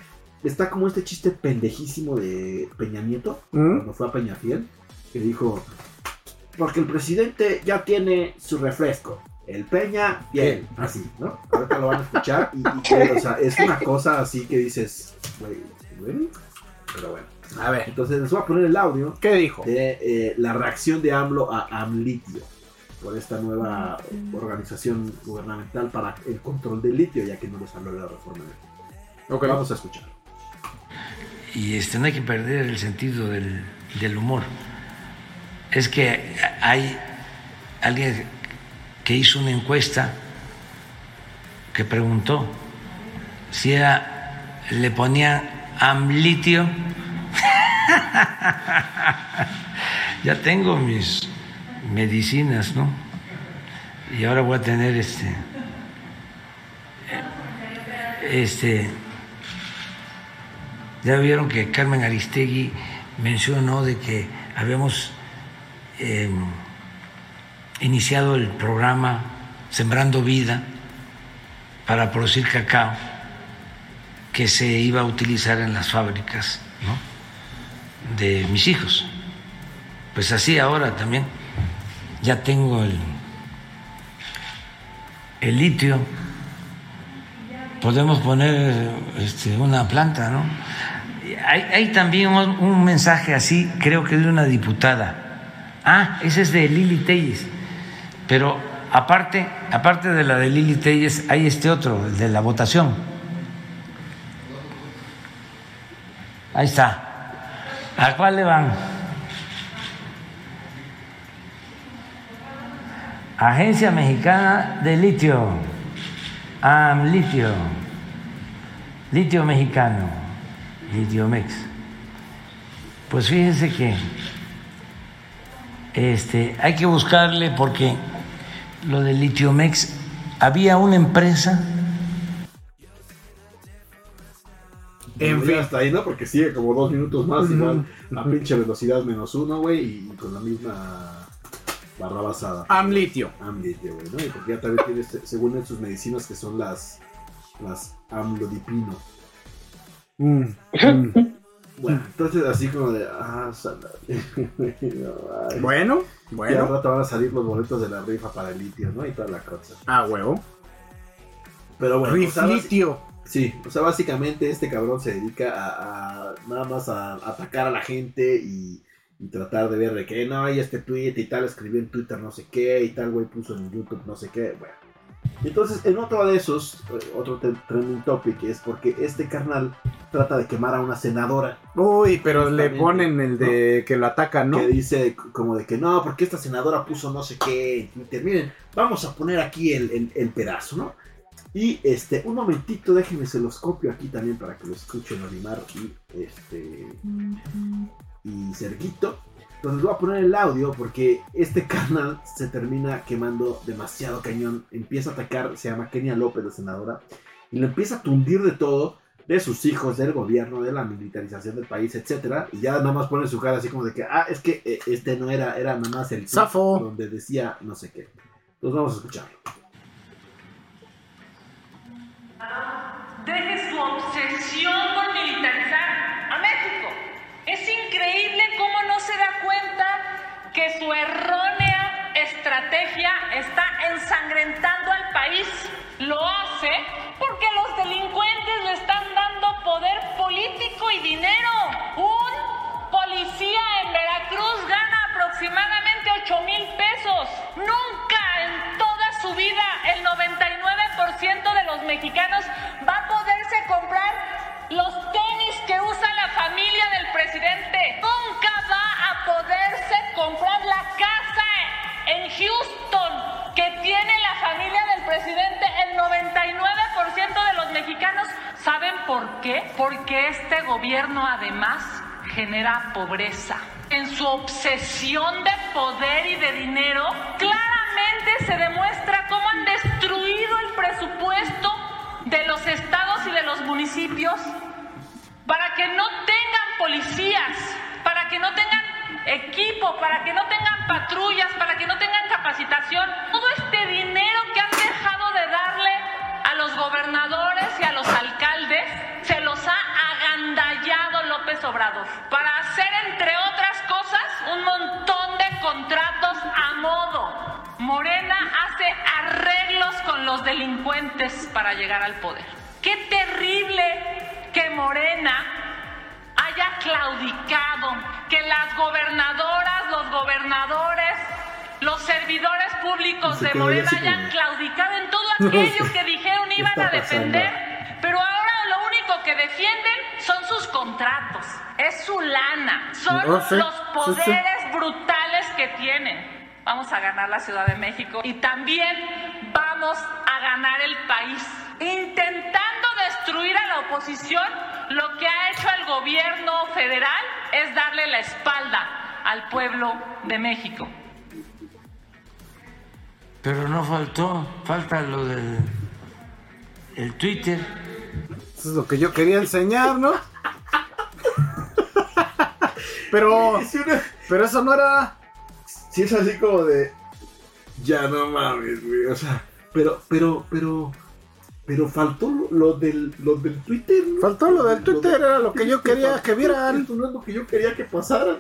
Está como este chiste pendejísimo de Peña Nieto, ¿Mm? cuando fue a Peñafiel, que dijo, porque el presidente ya tiene su refresco. El Peña, bien, así, ¿no? Ahorita lo van a escuchar y, y, o sea, es una cosa así que dices, güey, güey, pero bueno. A ver. Entonces les voy a poner el audio ¿Qué dijo? de eh, la reacción de AMLO a AMLitio por esta nueva organización gubernamental para el control del litio, ya que no les habló de la reforma. Ok. Vamos a escuchar. y este, no hay que perder el sentido del, del humor. Es que hay alguien que hizo una encuesta que preguntó si era, le ponía amlitio. ya tengo mis medicinas, ¿no? Y ahora voy a tener este, este, ya vieron que Carmen Aristegui mencionó de que habíamos eh, iniciado el programa Sembrando Vida para producir cacao que se iba a utilizar en las fábricas de mis hijos. Pues así ahora también ya tengo el, el litio podemos poner este, una planta, ¿no? Hay, hay también un, un mensaje así, creo que de una diputada. Ah, ese es de Lili Telles. Pero aparte, aparte de la de Lili Telles, hay este otro, el de la votación. Ahí está. ¿A cuál le van? Agencia Mexicana de Litio. AMLitio, litio mexicano, Litiomex. Pues fíjense que este, hay que buscarle porque lo de Litiomex había una empresa. En Bueno, fin. Hasta ahí, ¿no? Porque sigue como dos minutos más, igual a pinche velocidad menos uno, güey, y con la misma barra basada. Amlitio. Amlitio, güey, ¿no? Y porque ya también tiene, según él, sus medicinas que son las, las amlodipino. Mm, mm. Bueno, entonces así como de, ah. No, ay. Bueno, Y al bueno. rato van a salir los boletos de la rifa para el litio, ¿no? Y toda la cosa. Ah, huevo. Pero bueno, Riflitio. Sí, o sea, básicamente este cabrón se dedica a, a nada más a atacar a la gente y, y tratar de ver de que no hay este tweet y tal, escribió en Twitter no sé qué y tal, güey puso en YouTube no sé qué, bueno. Entonces, en otro de esos, eh, otro trending topic es porque este carnal trata de quemar a una senadora Uy, pero le ponen el de que lo atacan, ¿no? que dice como de que no, porque esta senadora puso no sé qué en Twitter. Miren, vamos a poner aquí el, el- el pedazo, ¿no? Y este, un momentito, déjenme, se los copio aquí también para que lo escuchen Olimar y este y Serguito. Entonces voy a poner el audio porque este canal se termina quemando demasiado cañón. Empieza a atacar, se llama Kenia López, la senadora, y le empieza a tundir de todo, de sus hijos, del gobierno, de la militarización del país, etcétera. Y ya nada más pone su cara así como de que, ah, es que eh, este no era, era nada más el Zafo. donde decía no sé qué. Entonces vamos a escucharlo. Deje su obsesión por militarizar a México. Es increíble cómo no se da cuenta que su errónea estrategia está ensangrentando al país. Lo hace porque los delincuentes le están dando poder político y dinero. Un policía en Veracruz gana aproximadamente 8 mil pesos. Nunca en toda su vida el 99% de los mexicanos va a poderse comprar los tenis que usa la familia del presidente. Nunca va a poderse comprar la casa en Houston que tiene la familia del presidente. El 99% de los mexicanos saben por qué. Porque este gobierno además genera pobreza. En su obsesión de poder y de dinero, claramente se demuestra cómo han destruido el presupuesto de los estados y de los municipios para que no tengan policías, para que no tengan equipo, para que no tengan patrullas, para que no tengan capacitación. Todo este dinero que han dejado de darle a los gobernadores y a los López Obrador para hacer, entre otras cosas, un montón de contratos a modo. Morena hace arreglos con los delincuentes para llegar al poder. Qué terrible que Morena haya claudicado, que las gobernadoras, los gobernadores, los servidores públicos de Morena hayan claudicado en todo aquello que dijeron ¿Qué iban a defender, pero ahora lo único que defienden son sus contratos, es su lana, son No los sí, sí. poderes brutales que tienen. Vamos a ganar la Ciudad de México y también vamos a ganar el país. Intentando destruir a la oposición, lo que ha hecho el gobierno federal es darle la espalda al pueblo de México. Pero no faltó, falta lo del el Twitter. Eso es lo que yo quería enseñar, ¿no? Pero, pero eso no era. Sí, es así como de. Ya no mames, güey. O sea, pero, pero, pero. Pero faltó lo, del, lo del Twitter. ¿no? Faltó lo del Twitter, era lo que yo quería que vieran. No es lo que yo quería que pasara.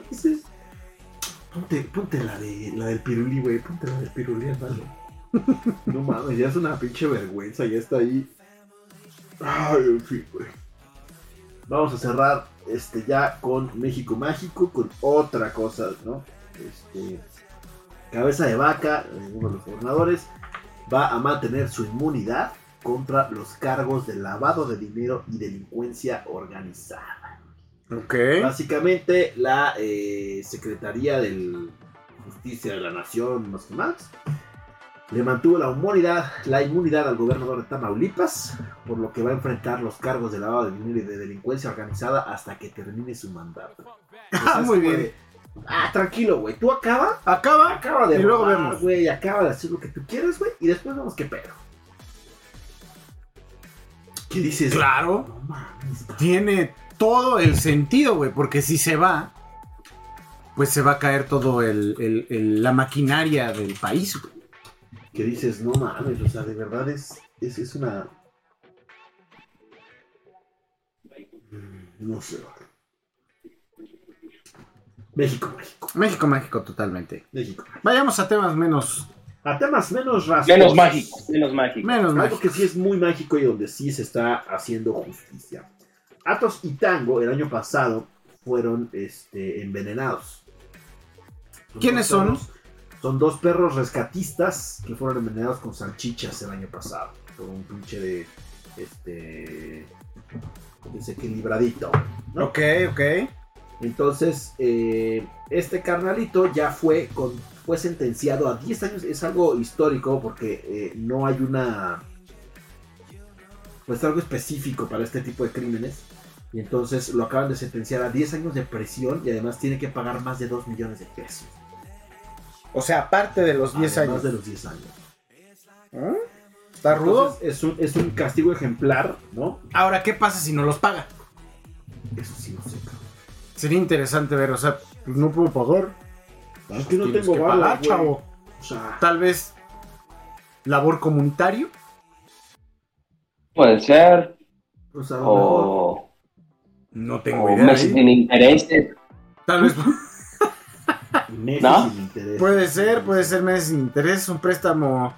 Ponte, ponte la de la del pirulí, güey. Ponte la del pirulí, hermano. No mames, ya es una pinche vergüenza, ya está ahí. Ay, en fin, güey. Vamos a cerrar este ya con México Mágico, con otra cosa, ¿no? Este, Cabeza de Vaca, uno de los gobernadores, va a mantener su inmunidad contra los cargos de lavado de dinero y delincuencia organizada. Ok. Básicamente, la eh, Secretaría de Justicia de la Nación, más que más, le mantuvo la inmunidad, la inmunidad al gobernador de Tamaulipas, por lo que va a enfrentar los cargos de lavado de dinero y de delincuencia organizada hasta que termine su mandato. Ah, muy bien. de, ah, tranquilo, güey. Tú acaba, Acaba. acaba de Y luego robar, vemos. güey, acaba de hacer lo que tú quieras, güey, y después vemos qué pedo. ¿Qué dices? Claro. No mames, Tiene todo el sentido, güey. Porque si se va, pues se va a caer todo el, el- el- la maquinaria del país, güey. Que dices, no mames, o sea, de verdad es, es, es una... Mm, No sé. México, México, México mágico totalmente. México. Vayamos a temas menos. A temas menos rasgos. Menos mágico, menos mágico. Menos Algo mágicos. que sí es muy mágico y donde sí se está haciendo justicia. Atos y Tango el año pasado fueron este, envenenados. ¿Quiénes son? Son dos perros rescatistas que fueron envenenados con salchichas el año pasado. Por un pinche de. Este. Desequilibradito. ¿no? Ok, ok. Entonces, eh, este carnalito ya fue, con, fue sentenciado a 10 años. Es algo histórico porque eh, no hay una. Pues algo específico para este tipo de crímenes. Y entonces lo acaban de sentenciar a 10 años de prisión y además tiene que pagar más de 2 millones de pesos. O sea, aparte de los 10 Además años. de los 10 años. ¿Ah? ¿Está rudo? Entonces, es, un, es un castigo ejemplar, ¿no? Ahora, ¿qué pasa si no los paga? Eso sí, no sé, cabrón. Sería interesante ver, o sea, pues no puedo pagar. Es que no Tienes tengo que pagar, chavo. O sea, Tal vez labor comunitario. Puede ser. pues. O, No tengo o idea. meses ¿eh? sin intereses. Tal vez meses ¿no? sin interés. puede ser, puede ser meses sin interés, un préstamo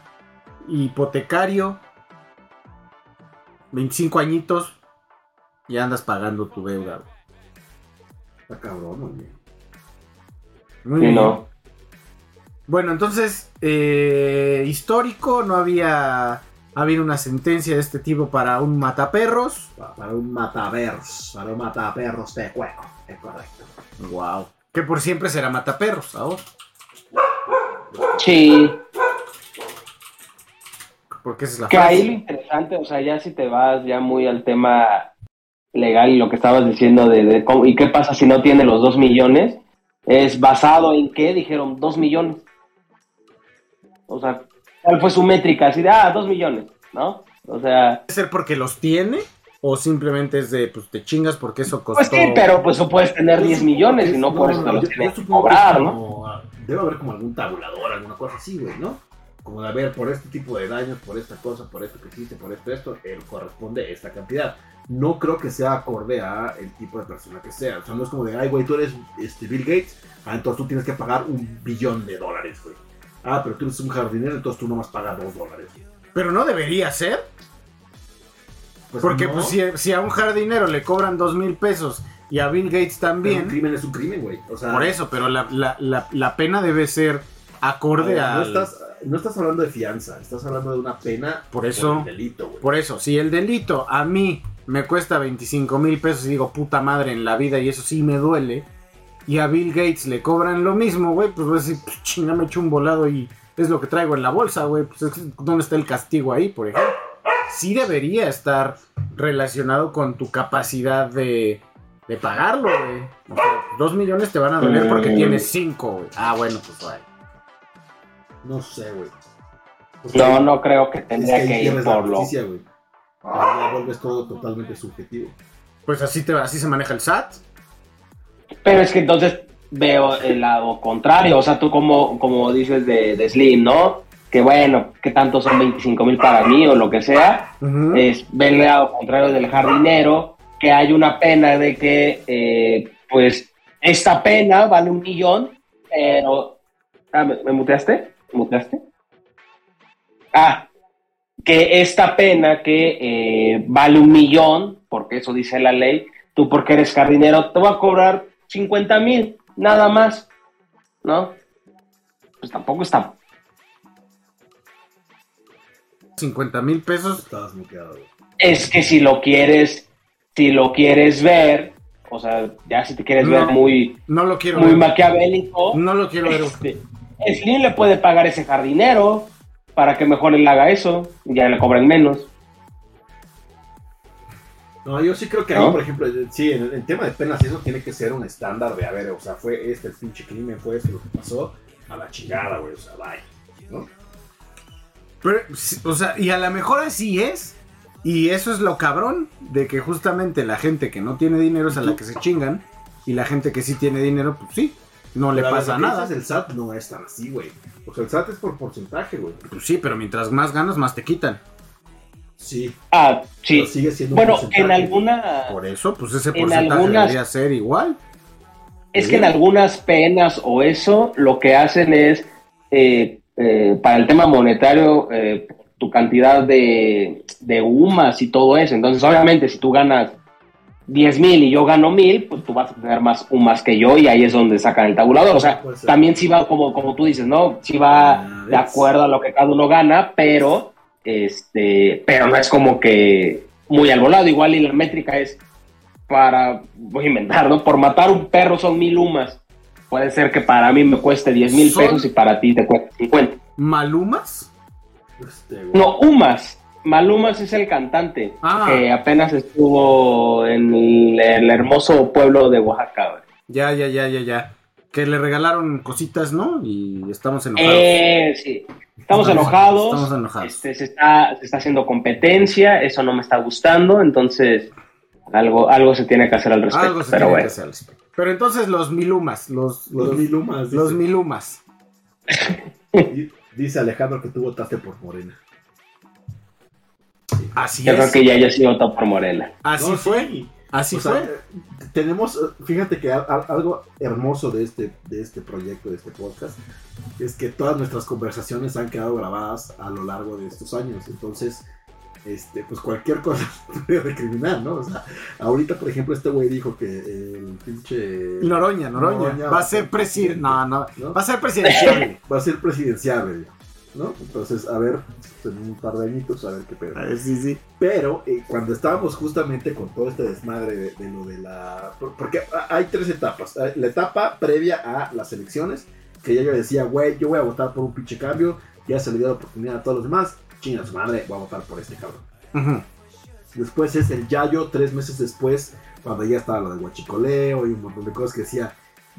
hipotecario. 25 añitos. Y andas pagando tu deuda. Está cabrón. Muy Sí, bien. no. Bueno, entonces, eh, histórico, no había habido una sentencia de este tipo para un mataperros. Pa- Para un mataperros, para un mataperros de cueco, es correcto. Wow. Que por siempre será mataperros ahora. Sí. Porque esa es la Que ahí lo interesante, o sea, ya si te vas ya muy al tema legal y lo que estabas diciendo de, de cómo- y qué pasa si no tiene los dos millones, es basado en qué dijeron dos millones. O sea, ¿cuál fue su métrica? Así de, ah, dos millones, ¿no? O sea, ¿Puede ser porque los tiene? ¿O simplemente es de, pues te chingas porque eso costó? pues sí, pero pues tú puedes tener Yo 10 supongo millones y no por eso te los tienes que cobrar, ¿no? ah, Debe haber como algún tabulador, alguna cosa así, güey, ¿no? Como de, a ver, por este tipo de daños, por esta cosa, por esto que hiciste, por esto, esto, él corresponde esta cantidad. No creo que sea acorde a el tipo de persona que sea. O sea, no es como de, ay, güey, tú eres este, Bill Gates, ah, entonces tú tienes que pagar un billón de dólares, güey. Ah, pero tú eres un jardinero, entonces tú nomás pagas dos dólares. Pero no debería ser. Pues Porque no. pues, si, si a un jardinero le cobran dos mil pesos y a Bill Gates Pero un también, crimen es un crimen, güey. O sea, por eso, pero la, la- la- la pena debe ser acorde no al... estás, no estás hablando de fianza, estás hablando de una pena Por eso- el delito, güey. Por eso, si el delito a mí me cuesta 25 mil pesos y digo puta madre en la vida y eso sí me duele, y a Bill Gates le cobran lo mismo, güey, pues voy a decir, "Pues, chinga, me echo un volado y es lo que traigo en la bolsa, güey, pues es- ¿dónde está el castigo ahí, por ejemplo? Sí debería estar relacionado con tu capacidad de, de pagarlo, güey. O sea, dos millones te van a doler porque Mm. tienes cinco, güey. Ah, bueno, pues güey. No sé, güey. Porque No, no creo que tendría que ir por lo... justicia, güey. Ahí ya vuelves todo totalmente subjetivo. Pues así, te, así se maneja el SAT. Pero es que entonces veo el lado contrario, o sea, tú como, como dices de, de Slim, ¿no? Que bueno, que tanto son 25 mil para mí o lo que sea, es ver el lado contrario del jardinero, que hay una pena de que, eh, pues, esta pena vale un millón, pero... Ah, ¿me, me muteaste? ¿Me muteaste? Ah, que esta pena que eh, vale un millón, porque eso dice la ley, tú porque eres jardinero te voy a cobrar 50 mil, nada más, ¿no? Pues tampoco está... 50 mil pesos. Estabas muteado. Es que si lo quieres, si lo quieres ver, o sea, ya si te quieres No. ver muy, No lo quiero muy ver. maquiavélico, No lo quiero ver. este, Slim le puede pagar ese jardinero para que mejor él haga eso, y ya le cobren menos. No, yo sí creo que ahí, ¿No? por ejemplo, eh, sí, en el, tema de penas, eso tiene que ser un estándar de, a ver, o sea, fue este el pinche crimen, fue esto lo que pasó, a la chingada, güey, o sea, bye. ¿no? Pero, o sea, y a lo mejor así es. Y eso es lo cabrón. De que justamente la gente que no tiene dinero es a la que se chingan. Y la gente que sí tiene dinero, pues sí. No le Pero pasa nada. el SAT no es tan así, güey. O sea, el SAT es por porcentaje, güey. Pues sí, pero mientras más ganas, más te quitan. Sí, Ah, sí. pero sigue siendo Bueno, porcentaje. en alguna... Por eso, pues ese En porcentaje algunas- debería ser igual. Es que en algunas penas o eso, lo que hacen es, eh, eh, para el tema monetario, eh, tu cantidad de, de UMAS y todo eso. Entonces, obviamente, si tú ganas 10 mil y yo gano mil, pues tú vas a tener más UMAS que yo y ahí es donde sacan el tabulador. O sea, también sí va como, como tú dices, ¿no? Sí va Ah, de acuerdo a lo que cada uno gana, pero este, pero no es como que muy al volado. Igual y la métrica es para, voy a inventar, ¿no? Por matar un perro son mil UMAS. Puede ser que para mí me cueste 10 mil pesos y para ti te cueste 50. ¿Malumas? Este. No, Umas. Malumas es el cantante Ah. que apenas estuvo en el, el hermoso pueblo de Oaxaca. güey. Ya, ya, ya, ya, ya. Que le regalaron cositas, ¿no? Y estamos enojados. Eh, sí. Estamos, Estamos- enojados. estamos enojados. Este, se, está, se está haciendo competencia. Eso no me está gustando. Entonces, algo, algo se tiene que hacer al respecto. Algo se pero tiene bueno. que hacer al respecto. Pero entonces los milumas, los, Los los, milumas. los dice. milumas. Di- Dice Alejandro que tú votaste por Morena. Así Yo creo es. que ya, ya sí votó por Morena. Así No, fue. sí. Así O fue. tenemos, fíjate que al- al- algo hermoso de este, de este proyecto, de este podcast, es que todas nuestras conversaciones han quedado grabadas a lo largo de estos años. Entonces, este, pues cualquier cosa se puede recriminar, ¿no? O sea, ahorita, por ejemplo, este güey dijo que el pinche... Noroña, Noroña. Noroña va a ser presidente. No, no. ¿no? Va a ser presidencial. Va a ser presidencial, güey, ¿no? Entonces, a ver, en un par de añitos, a ver qué pedo. A ver, sí, sí. Pero eh, cuando estábamos justamente con todo este desmadre de, de lo de la... por- Porque ha- hay tres etapas. La etapa previa a las elecciones, que ya yo decía, güey, yo voy a votar por un pinche cambio, ya se le dio la oportunidad a todos los demás, chinga su madre, voy a votar por este cabrón. Después es el Yayo, tres meses después, cuando ya estaba lo de Guachicoleo y un montón de cosas que decía,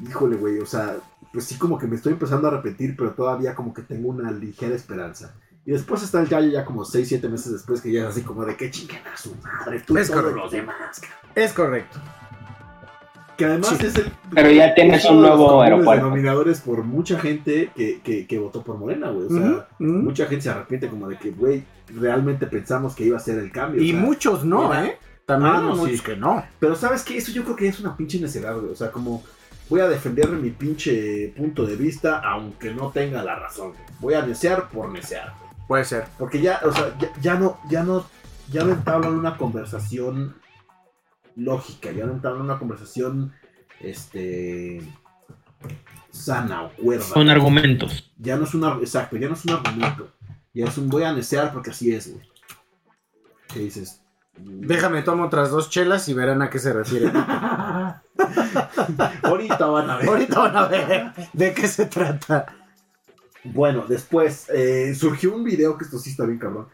híjole, güey, o sea, pues sí como que me estoy empezando a repetir, pero todavía como que tengo una ligera esperanza. Y después está el Yayo ya como 6, 7 meses después, que ya es así como de que chinguen a su madre, tú Es todos correcto. los demás. cabrón". Es correcto. Que además Sí. es el... Pero ya tienes es un nuevo aeropuerto. denominadores por mucha gente que, que, que votó por Morena, güey. O sea, mucha gente se arrepiente como de que, güey, realmente pensamos que iba a ser el cambio. Y o sea, muchos no. ¿eh? También Ah, no, muchos sí. que no. Pero ¿sabes qué? Eso yo creo que es una pinche necedad, güey. O sea, como voy a defender mi pinche punto de vista aunque no tenga la razón. Voy a necear por necear. Puede ser. Porque ya, o sea, ya, ya no, ya no, ya no entablan una conversación lógica, ya no entablan una conversación, este, sana o cuerda. Con argumentos. Ya no es un, exacto, ya no es un argumento. Ya es un voy a necear porque así es, güey. ¿Qué dices? Déjame tomo otras dos chelas y verán a qué se refiere. Ahorita van a ver. Ahorita van a ver de qué se trata. Bueno, después eh, surgió un video, que esto sí está bien cabrón.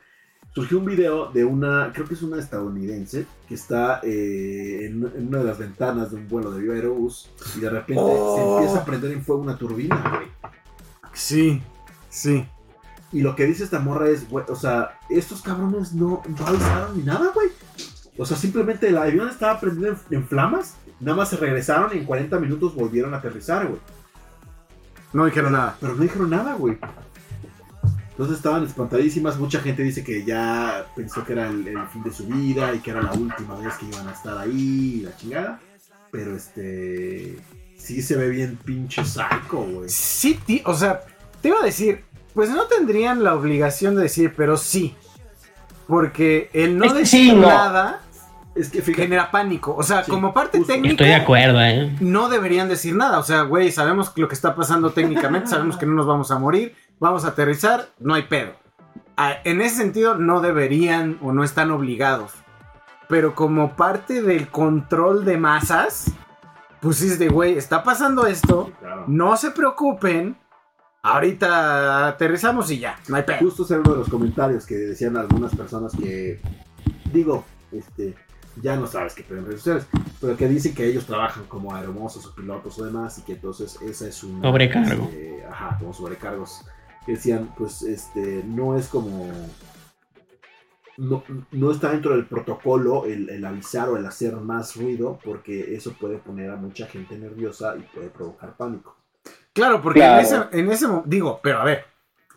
Surgió un video de una, creo que es una estadounidense, que está eh, en, en una de las ventanas de un vuelo de Viva Aerobús y de repente Oh. se empieza a prender en fuego una turbina, güey. Sí, sí. Y lo que dice esta morra es, güey, o sea, estos cabrones no, no avisaron ni nada, güey. O sea, simplemente el avión estaba prendido en, en flamas, nada más se regresaron y en 40 minutos volvieron a aterrizar, güey. No dijeron nada. Pero no dijeron nada, güey. Entonces estaban espantadísimas. Mucha gente dice que ya pensó que era el, el fin de su vida y que era la última vez que iban a estar ahí y la chingada. Pero este. Sí se ve bien pinche saco, güey. Sí, ti- o sea, te iba a decir, pues no tendrían la obligación de decir, pero sí. Porque el no Es decir nada Es que fíjate. genera pánico. O sea, Sí, como parte justo. técnica. Estoy de acuerdo, ¿eh? no deberían decir nada. O sea, güey, sabemos lo que está pasando técnicamente, sabemos que no nos vamos a morir, vamos a aterrizar, no hay pedo. Ah, En ese sentido, no deberían o no están obligados. Pero como parte del control de masas, pues es de, güey, está pasando esto, no se preocupen, ahorita aterrizamos y ya, no hay pedo. Justo era uno de los comentarios que decían algunas personas que. Digo, este. Ya no sabes qué pedo en redes sociales, pero que dicen que ellos trabajan como aeromosos o pilotos o demás y que entonces esa es una. Sobrecargo. este, ajá, como sobrecargos. Que decían, pues, este, no es como. No, no está dentro del protocolo el, el avisar o el hacer más ruido porque eso puede poner a mucha gente nerviosa y puede provocar pánico. Claro, porque Claro. en ese, en ese digo, pero a ver,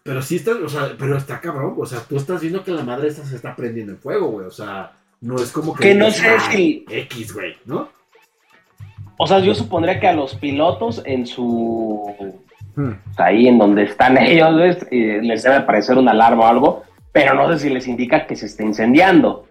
Pero sí está, o sea, pero está cabrón, o sea, tú estás viendo que la madre esta se está prendiendo en fuego, güey, o sea, no es como que... Que no sé "Ah, si- X, güey, ¿no? O sea, yo supondría que a los pilotos en su hmm, ahí en donde están ellos, ¿ves? Eh, les debe aparecer una alarma o algo, pero no sé si les indica que se está incendiando,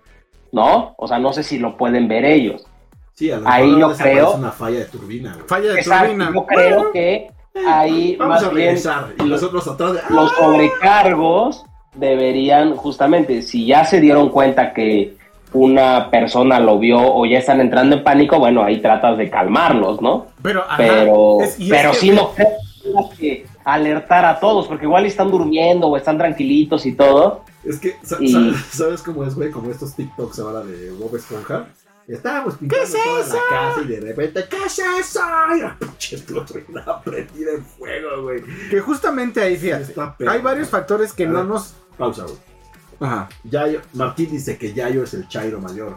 ¿no? O sea, no sé si lo pueden ver ellos. Sí, a lo Ahí mejor yo creo- una falla de turbina, güey. Falla de Exacto, turbina. yo creo que ahí Vamos más a bien regresar. Y nosotros atrás de. los sobrecargos deberían justamente, si ya se dieron cuenta que una persona lo vio o ya están entrando en pánico, bueno, ahí tratas de calmarlos, ¿no? Pero, ajá, pero es- es pero que- sí no creo que tengas que alertar a todos, porque igual están durmiendo o están tranquilitos y todo. Es que, sa- Y- sa- ¿sabes cómo es, güey? Como estos TikToks ahora de Bob Esponja. Estábamos pintando toda la casa y de repente, ¿qué es eso? Y la pinche turbina prendida en fuego, güey. Que justamente ahí, fíjate, hay varios güey. factores que A no ver. nos... Pausa, güey. Ajá. Yayo- Martín dice que Yayo es el Chairo mayor.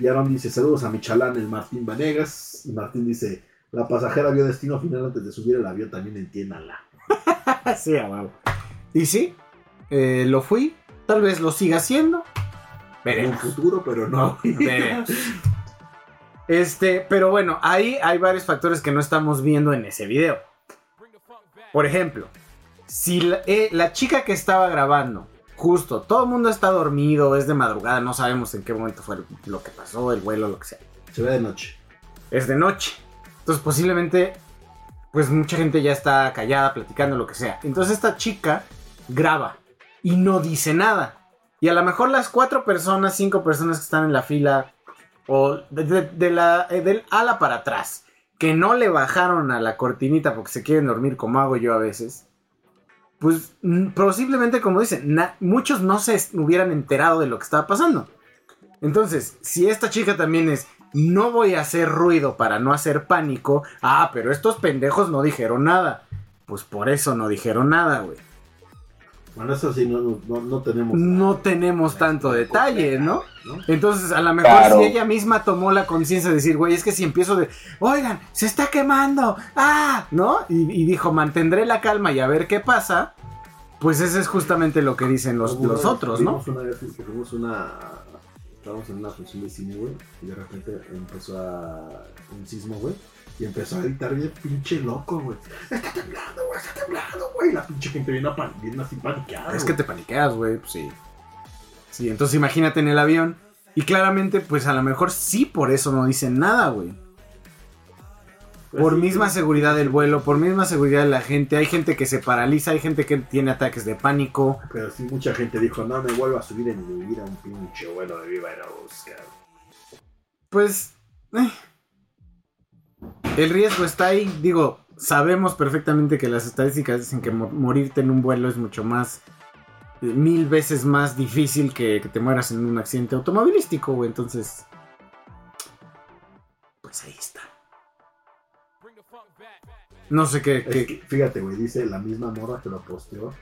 Y Aaron dice, saludos a mi chalán, el Martín Vanegas. Y Martín dice, la pasajera vio destino final antes de subir el avión, también entiéndanla. sí, a huevo. Y sí, eh, lo fui, tal vez lo siga haciendo. En un Veremos. futuro, pero no. Veremos. Este, pero bueno, ahí hay varios factores que no estamos viendo en ese video. Por ejemplo, si la, eh, la chica que estaba grabando, justo, todo el mundo está dormido, es de madrugada, no sabemos en qué momento fue lo que pasó, el vuelo, lo que sea. Se ve de noche. Es de noche. Entonces posiblemente, pues mucha gente ya está callada, platicando, lo que sea. Entonces esta chica graba y no dice nada. Y a lo mejor las cuatro personas, cinco personas que están en la fila, o de, la, eh, del ala para atrás, que no le bajaron a la cortinita porque se quieren dormir como hago yo a veces, pues mm, posiblemente, como dicen, muchos no se hubieran enterado de lo que estaba pasando. Entonces, si esta chica también es, no voy a hacer ruido para no hacer pánico, ah, pero estos pendejos no dijeron nada. Pues por eso no dijeron nada, güey. Bueno, eso sí, no, no, no- no tenemos. No tenemos tanto detalle, ¿no? ¿no? Entonces, a lo mejor Claro. si ella misma tomó la conciencia de decir, güey, es que si empiezo de, oigan, se está quemando, ah, ¿no? Y, y dijo, mantendré la calma y a ver qué pasa. Pues ese es justamente lo que dicen los, otros, ¿no? Una vez que fuimos una. Estábamos en una función de cine, güey. Y de repente empezó a. Un sismo, güey. Y empezó a gritar bien pinche loco, güey. Está temblando, güey, está temblando, güey. La pinche gente viene, pan- viene así paniqueada. Es que te paniqueas, güey, pues sí. Sí, entonces imagínate en el avión. Y claramente, pues a lo mejor sí por eso no dicen nada, güey. Por misma seguridad del vuelo, por misma seguridad de la gente. Hay gente que se paraliza, hay gente que tiene ataques de pánico. Pero sí, mucha gente dijo, no me vuelvo a subir en mi vida un pinche vuelo de Viva Aerobús. Pues... eh. El riesgo está ahí. Digo, sabemos perfectamente que las estadísticas dicen que mo- morirte en un vuelo es mucho más... eh, Mil veces más difícil que, que te mueras en un accidente automovilístico, güey. Entonces... Pues ahí está. No sé qué... Es qué- que, fíjate, güey, dice la misma morra que lo posteó.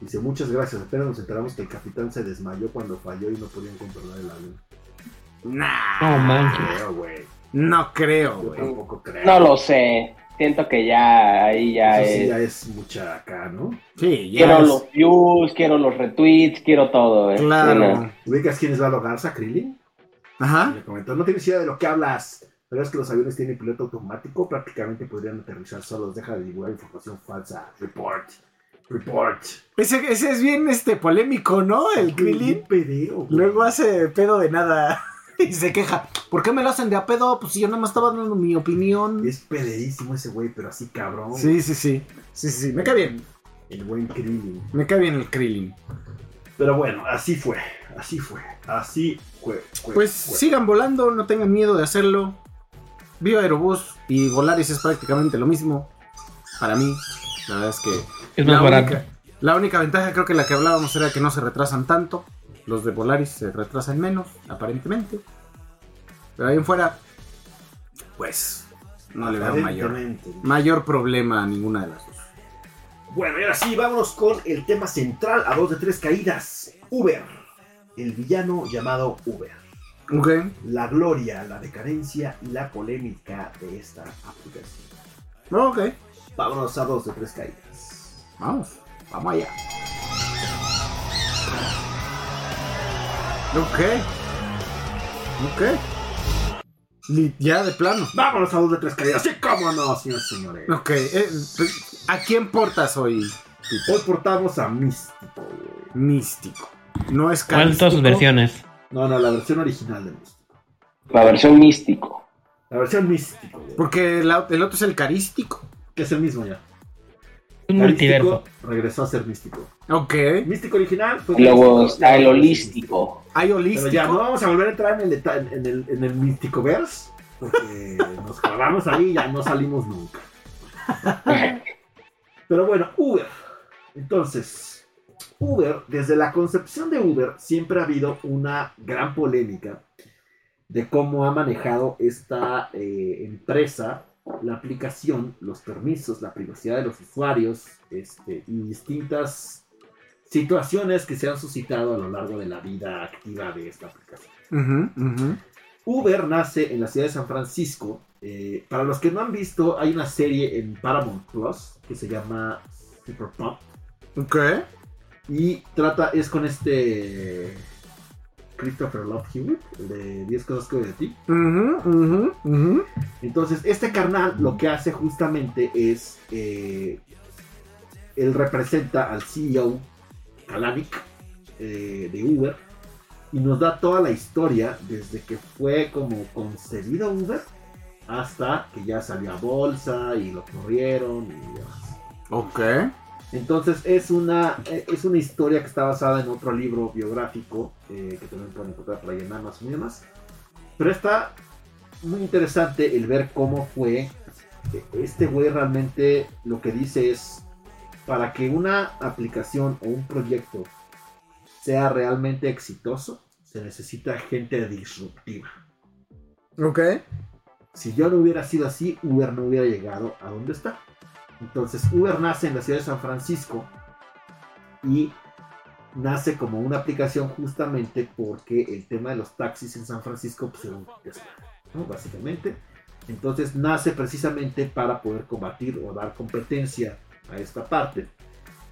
Dice, muchas gracias. Apenas nos enteramos que el capitán se desmayó cuando falló y no podían controlar el avión. Nah, No manches. Creo, güey. no creo, güey. tampoco creo. No lo sé. Siento que ya ahí ya Eso sí es. ya es mucha acá, ¿no? Sí, ya Quiero es- los views, quiero los retweets, quiero todo. eh. Claro. Bueno, ¿Ubicas quién es Lalo Garza, Krillin? Ajá. Le comentó, no tienes idea de lo que hablas. ¿Sabías que los aviones tienen piloto automático? Prácticamente podrían aterrizar solos. Deja de divulgar información falsa. Report. Report. Ese, ese es bien este polémico, ¿no? El Krillin. Luego hace pedo de nada. Y se queja. ¿Por qué me lo hacen de a pedo? Pues si yo nada más estaba dando mi opinión. Es pederísimo ese güey, pero así cabrón. Sí, sí, sí. Sí, sí, sí. Me cae bien. El buen Krillin. Me cae bien el Krillin. Pero bueno, así fue. Así fue. Así fue. fue, Pues fue. sigan volando, no tengan miedo de hacerlo. Viva Aerobús y Volaris es prácticamente lo mismo. Para mí, la verdad es que Es más la barato. única, la única ventaja creo que la que hablábamos era que no se retrasan tanto. Los de Volaris se retrasan menos, aparentemente. Pero ahí en fuera, pues no le veo mayor, Aparentemente. mayor problema a ninguna de las dos. Bueno, y ahora sí, vámonos con el tema central a dos de tres caídas. Uber. El villano llamado Uber. Ok, La gloria, la decadencia y la polémica de esta aplicación. ok, Vámonos a dos de tres caídas. vamos, vamos allá. Ok, ok. Ya de plano. Vámonos a dos de tres caídas. Sí, cómo no, señores señores. Ok, eh, pues, ¿a quién portas hoy? Hoy portamos a Místico. Místico. No es ¿Cuál de todas sus calístico. versiones? No, no, la versión original de Místico. la versión místico. La versión místico, güey. Porque el, otro es el carístico. Que es el mismo ya. Un multiverso. regresó a ser místico. Ok. Místico original fue Luego está el holístico. Hay Pero holístico. ya, no vamos a volver a entrar en el, deta- en el, en el Mysticoverse, porque nos clavamos ahí y ya no salimos nunca. Pero bueno, Uber. Entonces, Uber, desde la concepción de Uber, siempre ha habido una gran polémica de cómo ha manejado esta eh, empresa la aplicación, los permisos, la privacidad de los usuarios este, y distintas situaciones que se han suscitado a lo largo de la vida activa de esta aplicación. Uber nace en la ciudad de San Francisco. Eh, para los que no han visto, hay una serie en Paramount Plus que se llama Super Pop Ok. Y trata, es con este Christopher Love Hewitt, el de 10 cosas que de ti. Entonces, este carnal lo que hace justamente es. eh, él representa al CEO Kalanick eh, de Uber y nos da toda la historia desde que fue como concebido Uber hasta que ya salió a bolsa y lo corrieron y demás. Ok. Entonces es una, eh, es una historia que está basada en otro libro biográfico eh, que también pueden encontrar por ahí en Amazon y demás. Pero está muy interesante el ver cómo fue. Este güey realmente lo que dice es, para que una aplicación o un proyecto sea realmente exitoso, se necesita gente disruptiva. Ok. Si yo no hubiera sido así, Uber no hubiera llegado a donde está. Entonces, Uber nace en la ciudad de San Francisco y nace como una aplicación justamente porque el tema de los taxis en San Francisco pues, era un ¿no? Básicamente. Entonces, nace precisamente para poder combatir o dar competencia a esta parte.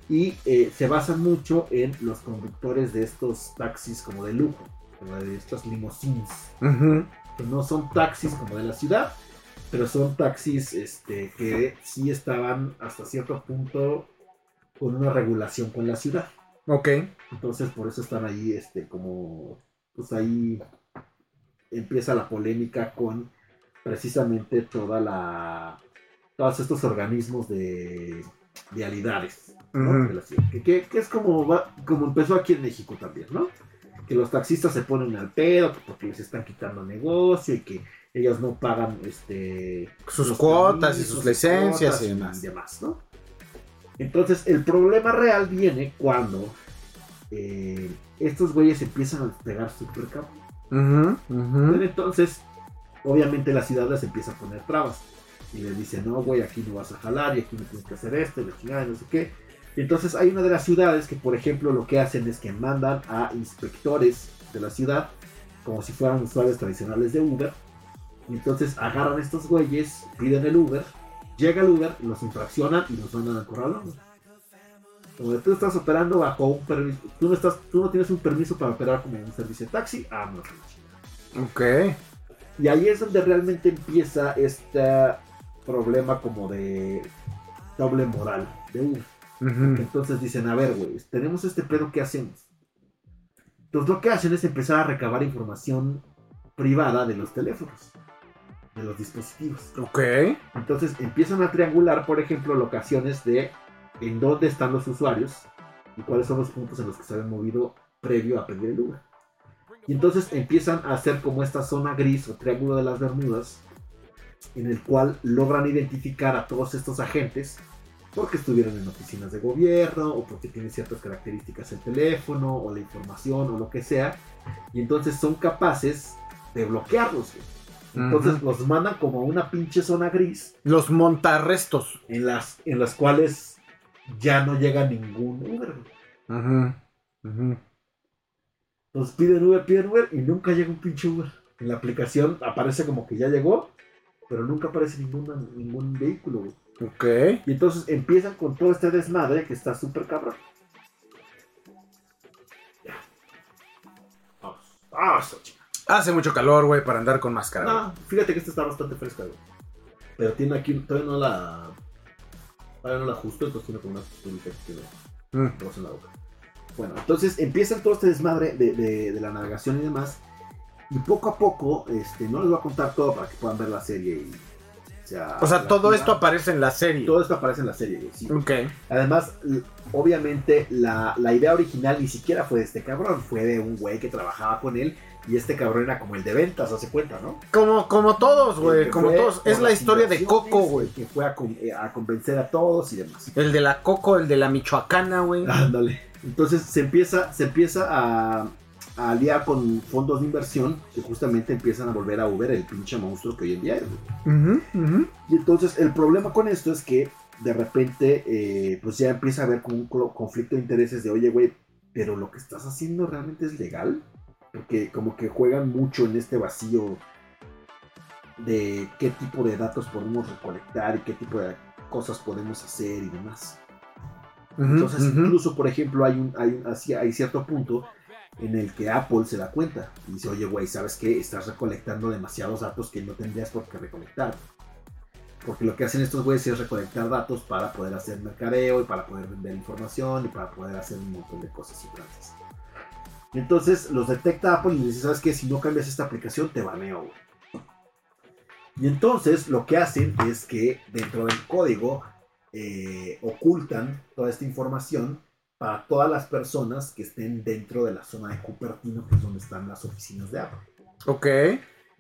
Y eh, se basa mucho en los conductores de estos taxis como de lujo, como de estas limousines que no son taxis como de la ciudad, pero son taxis este, que sí estaban hasta cierto punto con una regulación con la ciudad. Ok. Entonces por eso están ahí, este, como, pues ahí empieza la polémica con precisamente toda la, todos estos organismos de vialidades ¿no? Que, que- que es como, va- como empezó aquí en México también, ¿no? Que los taxistas se ponen al pedo porque les están quitando negocio y que ellos no pagan este Sus cuotas y sus licencias y demás. ¿no? Entonces, el problema real viene cuando eh, estos güeyes empiezan a despegar súper cabrón. Entonces, obviamente la ciudad les empieza a poner trabas. Y les dice, no, güey, aquí no vas a jalar y aquí no tienes que hacer esto, y la chingada, no sé qué. Entonces hay una de las ciudades que, por ejemplo, lo que hacen es que mandan a inspectores de la ciudad, como si fueran usuarios tradicionales de Uber. Y entonces agarran a estos güeyes, piden el Uber, llega el Uber, los infraccionan y los mandan al corralón. Como tú estás operando bajo un permiso, tú no, estás, tú no tienes un permiso para operar como un servicio de taxi, ah, no, Ok. y ahí es donde realmente empieza este problema como de doble moral de Uber. Entonces dicen, a ver, güey, tenemos este pedo, ¿qué hacemos? Entonces lo que hacen es empezar a recabar información privada de los teléfonos, de los dispositivos. Ok. Entonces empiezan a triangular, por ejemplo, locaciones de en dónde están los usuarios y cuáles son los puntos en los que se habían movido previo a pedir el Uber. Y entonces empiezan a hacer como esta zona gris o triángulo de las Bermudas, en el cual logran identificar a todos estos agentes porque estuvieron en oficinas de gobierno o porque tienen ciertas características el teléfono o la información o lo que sea. Y entonces son capaces de bloquearlos. güey. Entonces los mandan como a una pinche zona gris Los montarrestos. en las, en las cuales ya no llega ningún Uber. güey. Ujú. Ujú. Entonces piden Uber, piden Uber y nunca llega un pinche Uber. En la aplicación aparece como que ya llegó, pero nunca aparece ninguna, ningún vehículo. güey. Ok. Y entonces empiezan con todo este desmadre que está súper cabrón. Ya. Vamos. Vamos, chica. Hace mucho calor, güey, para andar con máscara. güey. No, fíjate que esta está bastante fresca, güey. Pero tiene aquí, todavía no la. Todavía no la ajusto, entonces tiene como una pulita que tiene Mm. en la boca. Bueno, entonces empiezan todo este desmadre de, de- de la navegación y demás. Y poco a poco, este, no les voy a contar todo para que puedan ver la serie. Y, sea, O sea, todo esto aparece en la serie. Todo esto aparece en la serie, sí. Ok. Además, obviamente, la, la idea original ni siquiera fue de este cabrón, fue de un güey que trabajaba con él. Y este cabrón era como el de ventas, hace cuenta, ¿no? Como, como todos, güey. Como todos. Es la historia de Coco, güey. Que fue a, con- eh, a convencer a todos y demás. El de la Coco, el de la Michoacana, güey. Ándale. Entonces se empieza, se empieza a, a aliar con fondos de inversión que justamente empiezan a volver a Uber el pinche monstruo que hoy en día es. güey. Y entonces el problema con esto es que de repente eh, pues ya empieza a haber como un conflicto de intereses de, oye, güey, pero lo que estás haciendo realmente es legal. Porque como que juegan mucho en este vacío de qué tipo de datos podemos recolectar y qué tipo de cosas podemos hacer y demás. Entonces, incluso, por ejemplo, hay, un, hay, un- hay cierto punto en el que Apple se da cuenta y dice, oye, güey, ¿sabes qué? Estás recolectando demasiados datos que no tendrías por qué recolectar. Porque lo que hacen estos güeyes es recolectar datos para poder hacer mercadeo y para poder vender información y para poder hacer un montón de cosas y. Entonces los detecta Apple y le dice, ¿sabes qué? Si no cambias esta aplicación, te baneo, güey. Y entonces lo que hacen es que dentro del código eh, ocultan toda esta información para todas las personas que estén dentro de la zona de Cupertino, que es donde están las oficinas de Apple. Ok.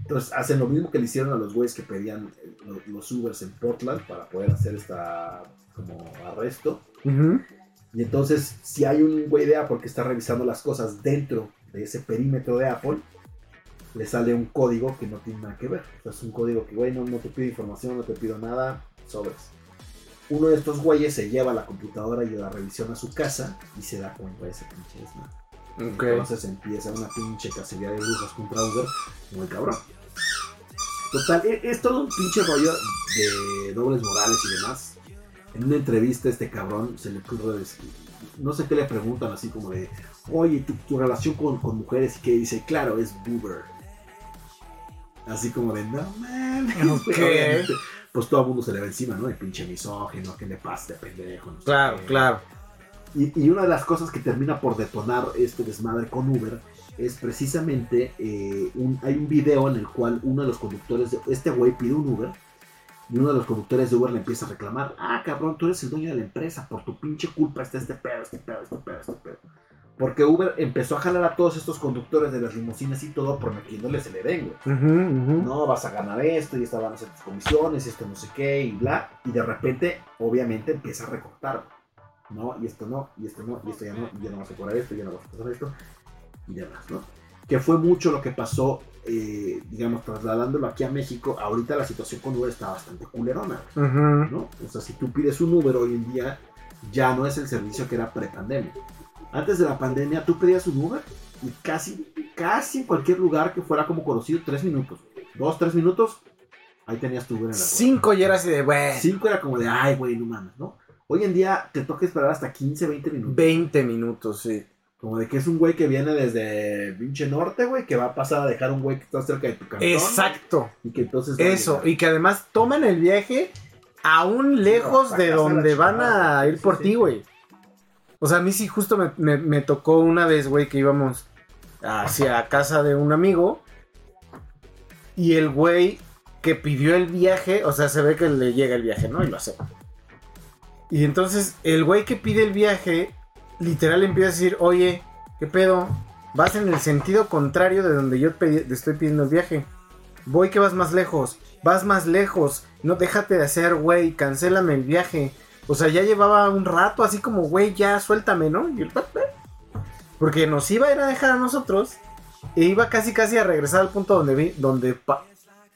Entonces hacen lo mismo que le hicieron a los güeyes que pedían eh, lo- los Ubers en Portland para poder hacer esta como arresto. Ujú. Y entonces, si hay un güey de Apple que está revisando las cosas dentro de ese perímetro de Apple, le sale un código que no tiene nada que ver. O sea, es un código que, güey, no, no te pido información, no te pido nada, sobres. Uno de estos güeyes se lleva la computadora y la revisión a su casa y se da cuenta de ese pinche. Ok. Entonces empieza una pinche cacería de brujas contra Uber, muy cabrón. Total, e- es todo un pinche rollo de dobles morales y demás. En una entrevista este cabrón se le ocurre decir, no sé qué le preguntan así como de, oye, tu, tu relación con, con mujeres y que dice, claro, es Uber. Así como de, no mames. Ok. Obviamente, Pues todo el mundo se le va encima, ¿no? El pinche misógino, ¿qué le pasa, este pendejo? No Claro, qué. claro. Y, y una de las cosas que termina por detonar este desmadre con Uber es precisamente eh, un, hay un video en el cual uno de los conductores de este güey pide un Uber y uno de los conductores de Uber le empieza a reclamar, ah cabrón, tú eres el dueño de la empresa, por tu pinche culpa está este pedo, este pedo, este pedo, este pedo. Porque Uber empezó a jalar a todos estos conductores de las limusinas y todo prometiéndoles el Edén, güey no, vas a ganar esto y estas van a ser tus comisiones, esto no sé qué y bla. Y de repente, obviamente, empieza a recortar. No, y esto no, y esto no, y esto ya no, ya no vas a cobrar esto, ya no vas a pasar esto y demás, ¿no? Que fue mucho lo que pasó, eh, digamos, trasladándolo aquí a México. Ahorita la situación con Uber está bastante culerona, Ujú. ¿no? O sea, si tú pides un Uber hoy en día, ya no es el servicio que era pre-pandemia. Antes de la pandemia, tú pedías un Uber y casi, casi en cualquier lugar que fuera como conocido, tres minutos. Dos, tres minutos, ahí tenías tu Uber en la puerta. Cinco y era así de, güey. Cinco era como de, ay, güey, no mames, ¿no? Hoy en día te toca esperar hasta 15, 20 minutos. 20 minutos, sí. Como de que es un güey que viene desde pinche norte, güey, que va a pasar a dejar un güey que está cerca de tu cantón. Exacto. Y que entonces... Eso. Y que además toman el viaje aún lejos de donde van chingada, a ir por sí. ti, güey. O sea, a mí sí justo me, me- me tocó una vez, güey, que íbamos hacia casa de un amigo. Y el güey que pidió el viaje, o sea, se ve que le llega el viaje, ¿no? Y lo hace. Y entonces el güey que pide el viaje, literal empieza a decir, oye, ¿qué pedo? Vas en el sentido contrario de donde yo te estoy pidiendo el viaje. Voy que vas más lejos. Vas más lejos. No déjate de hacer, güey. Cancélame el viaje. O sea, ya llevaba un rato así como, güey, ya suéltame, ¿no? Y el Porque nos iba a ir a dejar a nosotros. E iba casi casi a regresar al punto donde vi, donde pa-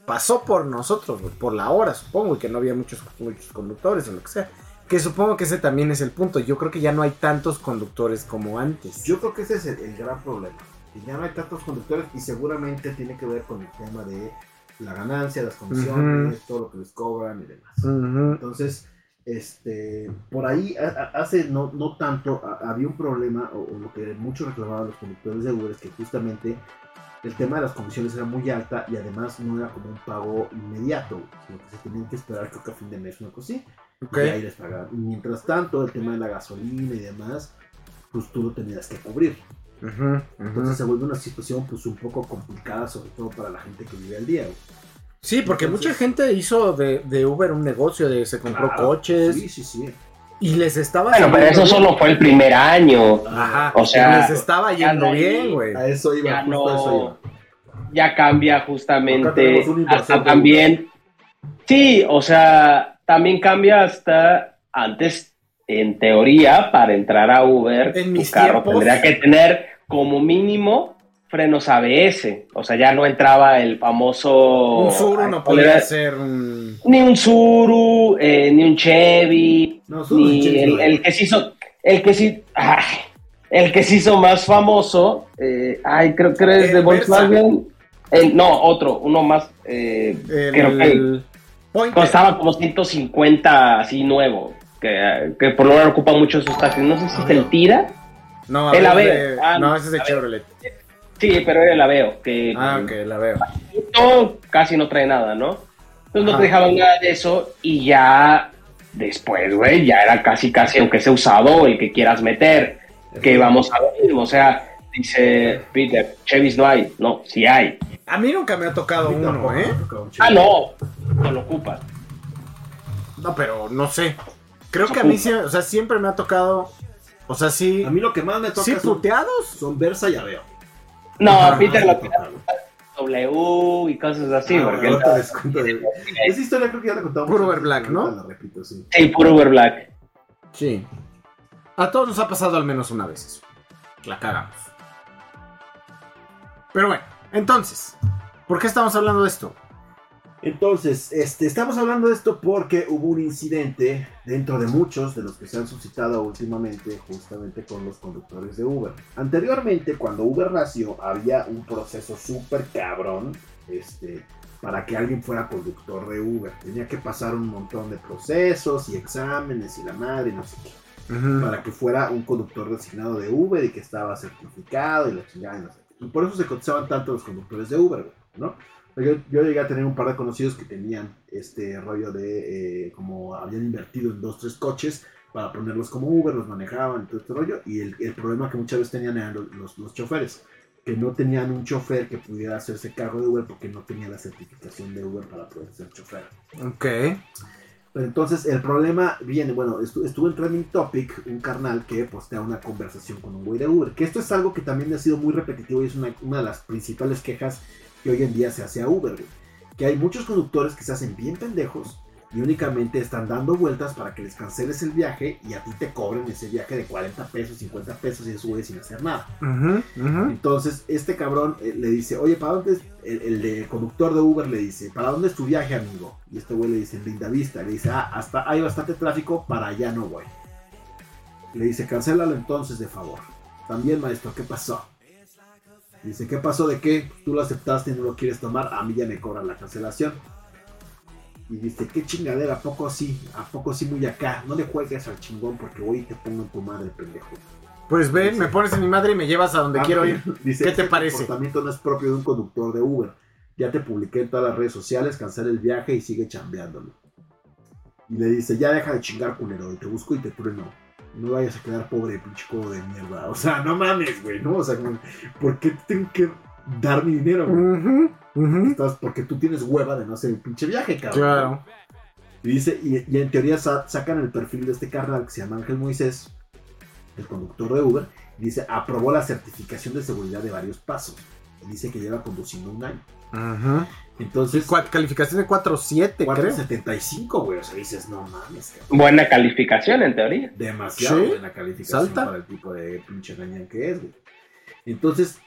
pasó por nosotros, por la hora, supongo, y que no había muchos, muchos conductores o lo que sea. Que supongo que ese también es el punto. Yo creo que ya no hay tantos conductores como antes. Yo creo que ese es el, el gran problema. Que ya no hay tantos conductores y seguramente tiene que ver con el tema de la ganancia, las comisiones, todo lo que les cobran y demás. Entonces, este, por ahí hace no, no tanto a- había un problema, o, o lo que muchos reclamaban los conductores de Uber es que justamente el tema de las comisiones era muy alta y además no era como un pago inmediato, sino que se tenían que esperar creo que a fin de mes, una cosa así, Y ahí les pagaban. Y mientras tanto, el tema de la gasolina y demás, pues tú lo tenías que cubrir. Entonces se vuelve una situación pues un poco complicada, sobre todo para la gente que vive al día. güey. Sí, porque Entonces- mucha gente hizo de, de Uber un negocio, de se compró Claro, coches Sí, sí, sí. y les estaba Bueno, pero eso bien. solo fue el primer año. Ajá, O sea, les estaba yendo bien, güey. A eso iba, Ya justo a eso no, iba. ya cambia Acá justamente tenemos un de también. Sí, o sea, también cambia hasta antes, en teoría, para entrar a Uber, En tu carro tiempos- tendría que tener como mínimo frenos ABS. O sea, ya no entraba el famoso. Un Zuru ay, no ¿cuál podía ser un... Ni un Zuru, eh, ni un Chevy, No, Zuru ni Chevy el, el que se hizo, el que sí, ay, el que se hizo más famoso, eh, ay, creo que es de. Volkswagen, El- no, otro, uno más, eh, El, creo que el Pointer. costaba como 150 así nuevo, que, que por lo menos ocupa mucho esos taxis, no sé si es el Tira, No, el Aveo. Ah, no, ese es ver. Chevrolet. sí, pero era el Aveo, que Ah, ok, la veo. no, casi no trae nada, ¿no? Entonces no Ajá. te dejaban nada de eso y ya después, güey, ya era casi, casi, aunque sea usado, el que quieras meter, que vamos a ver, o sea, dice Peter, Chevys no hay, no, sí hay. A mí nunca me ha tocado uno, tampoco ¿eh? tocado. Ah, no, no lo ocupas. No, pero no sé. Creo que a mí o sea, siempre me ha tocado, o sea, sí, A mí lo que más me toca sí son, puteados. son Versa y Aveo. No, Ajá, Peter me lo que. W y cosas así, Ah, porque de- Esa historia creo que ya la contamos. Puro Uber Black, ¿no? La repito, sí. sí, puro Uber Black. Sí. A todos nos ha pasado al menos una vez eso. La cagamos. Pero bueno, entonces, ¿por qué estamos hablando de esto? Entonces, este, estamos hablando de esto porque hubo un incidente dentro de muchos de los que se han suscitado últimamente justamente con los conductores de Uber. Anteriormente, cuando Uber nació, había un proceso súper cabrón este, para que alguien fuera conductor de Uber. Tenía que pasar un montón de procesos y exámenes y la madre no sé qué. Para que fuera un conductor designado de Uber y que estaba certificado y la chingada y no sé por eso se cotizaban tanto los conductores de Uber, ¿no? Yo, yo llegué a tener un par de conocidos que tenían este rollo de eh, como habían invertido en dos, tres coches para ponerlos como Uber, los manejaban todo este rollo. Y el, el problema que muchas veces tenían eran los, los, los choferes, que no tenían un chofer que pudiera hacerse cargo de Uber porque no tenía la certificación de Uber para poder ser chofer. Ok. Entonces el problema viene, bueno, estu- estuvo en Trending Topic un carnal que postea una conversación con un güey de Uber, que esto es algo que también ha sido muy repetitivo y es una, de las principales quejas que hoy en día se hace a Uber. Que hay muchos conductores que se hacen bien pendejos y únicamente están dando vueltas para que les canceles el viaje y a ti te cobren ese viaje de 40 pesos, 50 pesos y eso güey sin hacer nada. Entonces, este cabrón eh, le dice, oye, ¿para dónde es? El, conductor de Uber le dice, ¿para dónde es tu viaje, amigo? Y este güey le dice, en Linda Vista. Le dice, ah, hasta hay bastante tráfico, para allá no voy. Le dice, cancélalo entonces, de favor. También, maestro, ¿qué pasó? Dice, ¿qué pasó de qué? Tú lo aceptaste y no lo quieres tomar, a mí ya me cobran la cancelación. Y dice, qué chingadera, ¿a poco sí? ¿A poco sí muy acá? No le juegues al chingón porque voy y te pongo en tu madre, pendejo. Pues ven, me pones en mi madre y me llevas a donde Ah, quiero ir. Dice, ¿Qué te "Este parece?" comportamiento no es propio de un conductor de Uber. Ya te publiqué en todas las redes sociales, cancela el viaje y sigue chambeándolo. Y le dice, ya deja de chingar culero, y te busco y te trueno. No vayas a quedar pobre, pinche codo de mierda. O sea, no mames, güey, ¿no? O sea, ¿por qué tengo que dar mi dinero, güey? Estás- porque tú tienes hueva de no hacer el pinche viaje, cabrón. Claro. Y dice, y, y en teoría sa- sacan el perfil de este carnal que se llama Ángel Moisés, el conductor de Uber, y dice, aprobó la certificación de seguridad de varios pasos. Y dice que lleva conduciendo un año. Ujú. Entonces, Calificación de 4.7, creo. 475, güey. O sea, dices, no mames, cabrón. Buena calificación en teoría. Demasiado Sí, buena calificación salta. para el tipo de pinche gañán que es, güey. Entonces,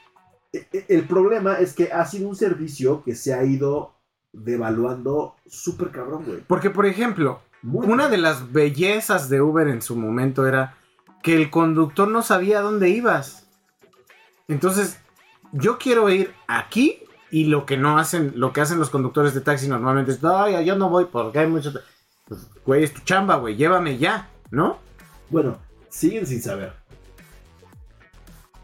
el problema es que ha sido un servicio que se ha ido devaluando súper cabrón, güey. Porque, por ejemplo, Muy una de las bellezas de Uber en su momento era que el conductor no sabía dónde ibas. Entonces, yo quiero ir aquí y lo que no hacen, lo que hacen los conductores de taxi normalmente es, ay, yo no voy porque hay mucho... tra-". Pues, güey, es tu chamba, güey, llévame ya, ¿no? Bueno, siguen sin saber.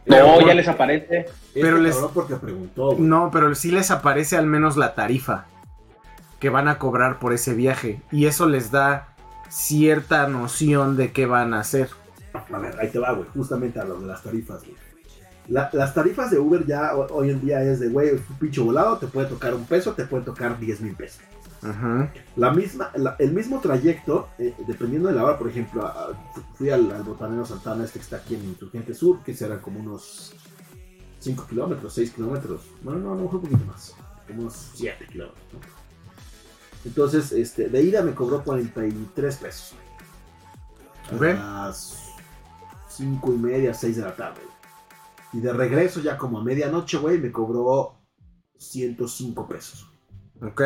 No, Pero- ya les aparece. Este Pero les- cabrón porque preguntó, güey. No, pero sí les aparece al menos la tarifa que van a cobrar por ese viaje. Y eso les da cierta noción de qué van a hacer. A ver, ahí te va, güey. Justamente a lo de las tarifas, güey. La- las tarifas de Uber ya ho- hoy en día es de, güey, un pinche volado, te puede tocar un peso, te puede tocar 10 mil pesos. Ajá. La misma, la- el mismo trayecto, eh, dependiendo de la hora, por ejemplo, a- fui al, al Botanero Santana, este que está aquí en Insurgente Sur, que serán como unos 5 kilómetros, 6 kilómetros. Bueno, no, a lo mejor un poquito más, como unos 7 kilómetros. ¿no? Entonces, este, de ida me cobró 43 pesos. A las 5 y media, 6 de la tarde. Y de regreso, ya como a medianoche, güey, me cobró 105 pesos. Ok.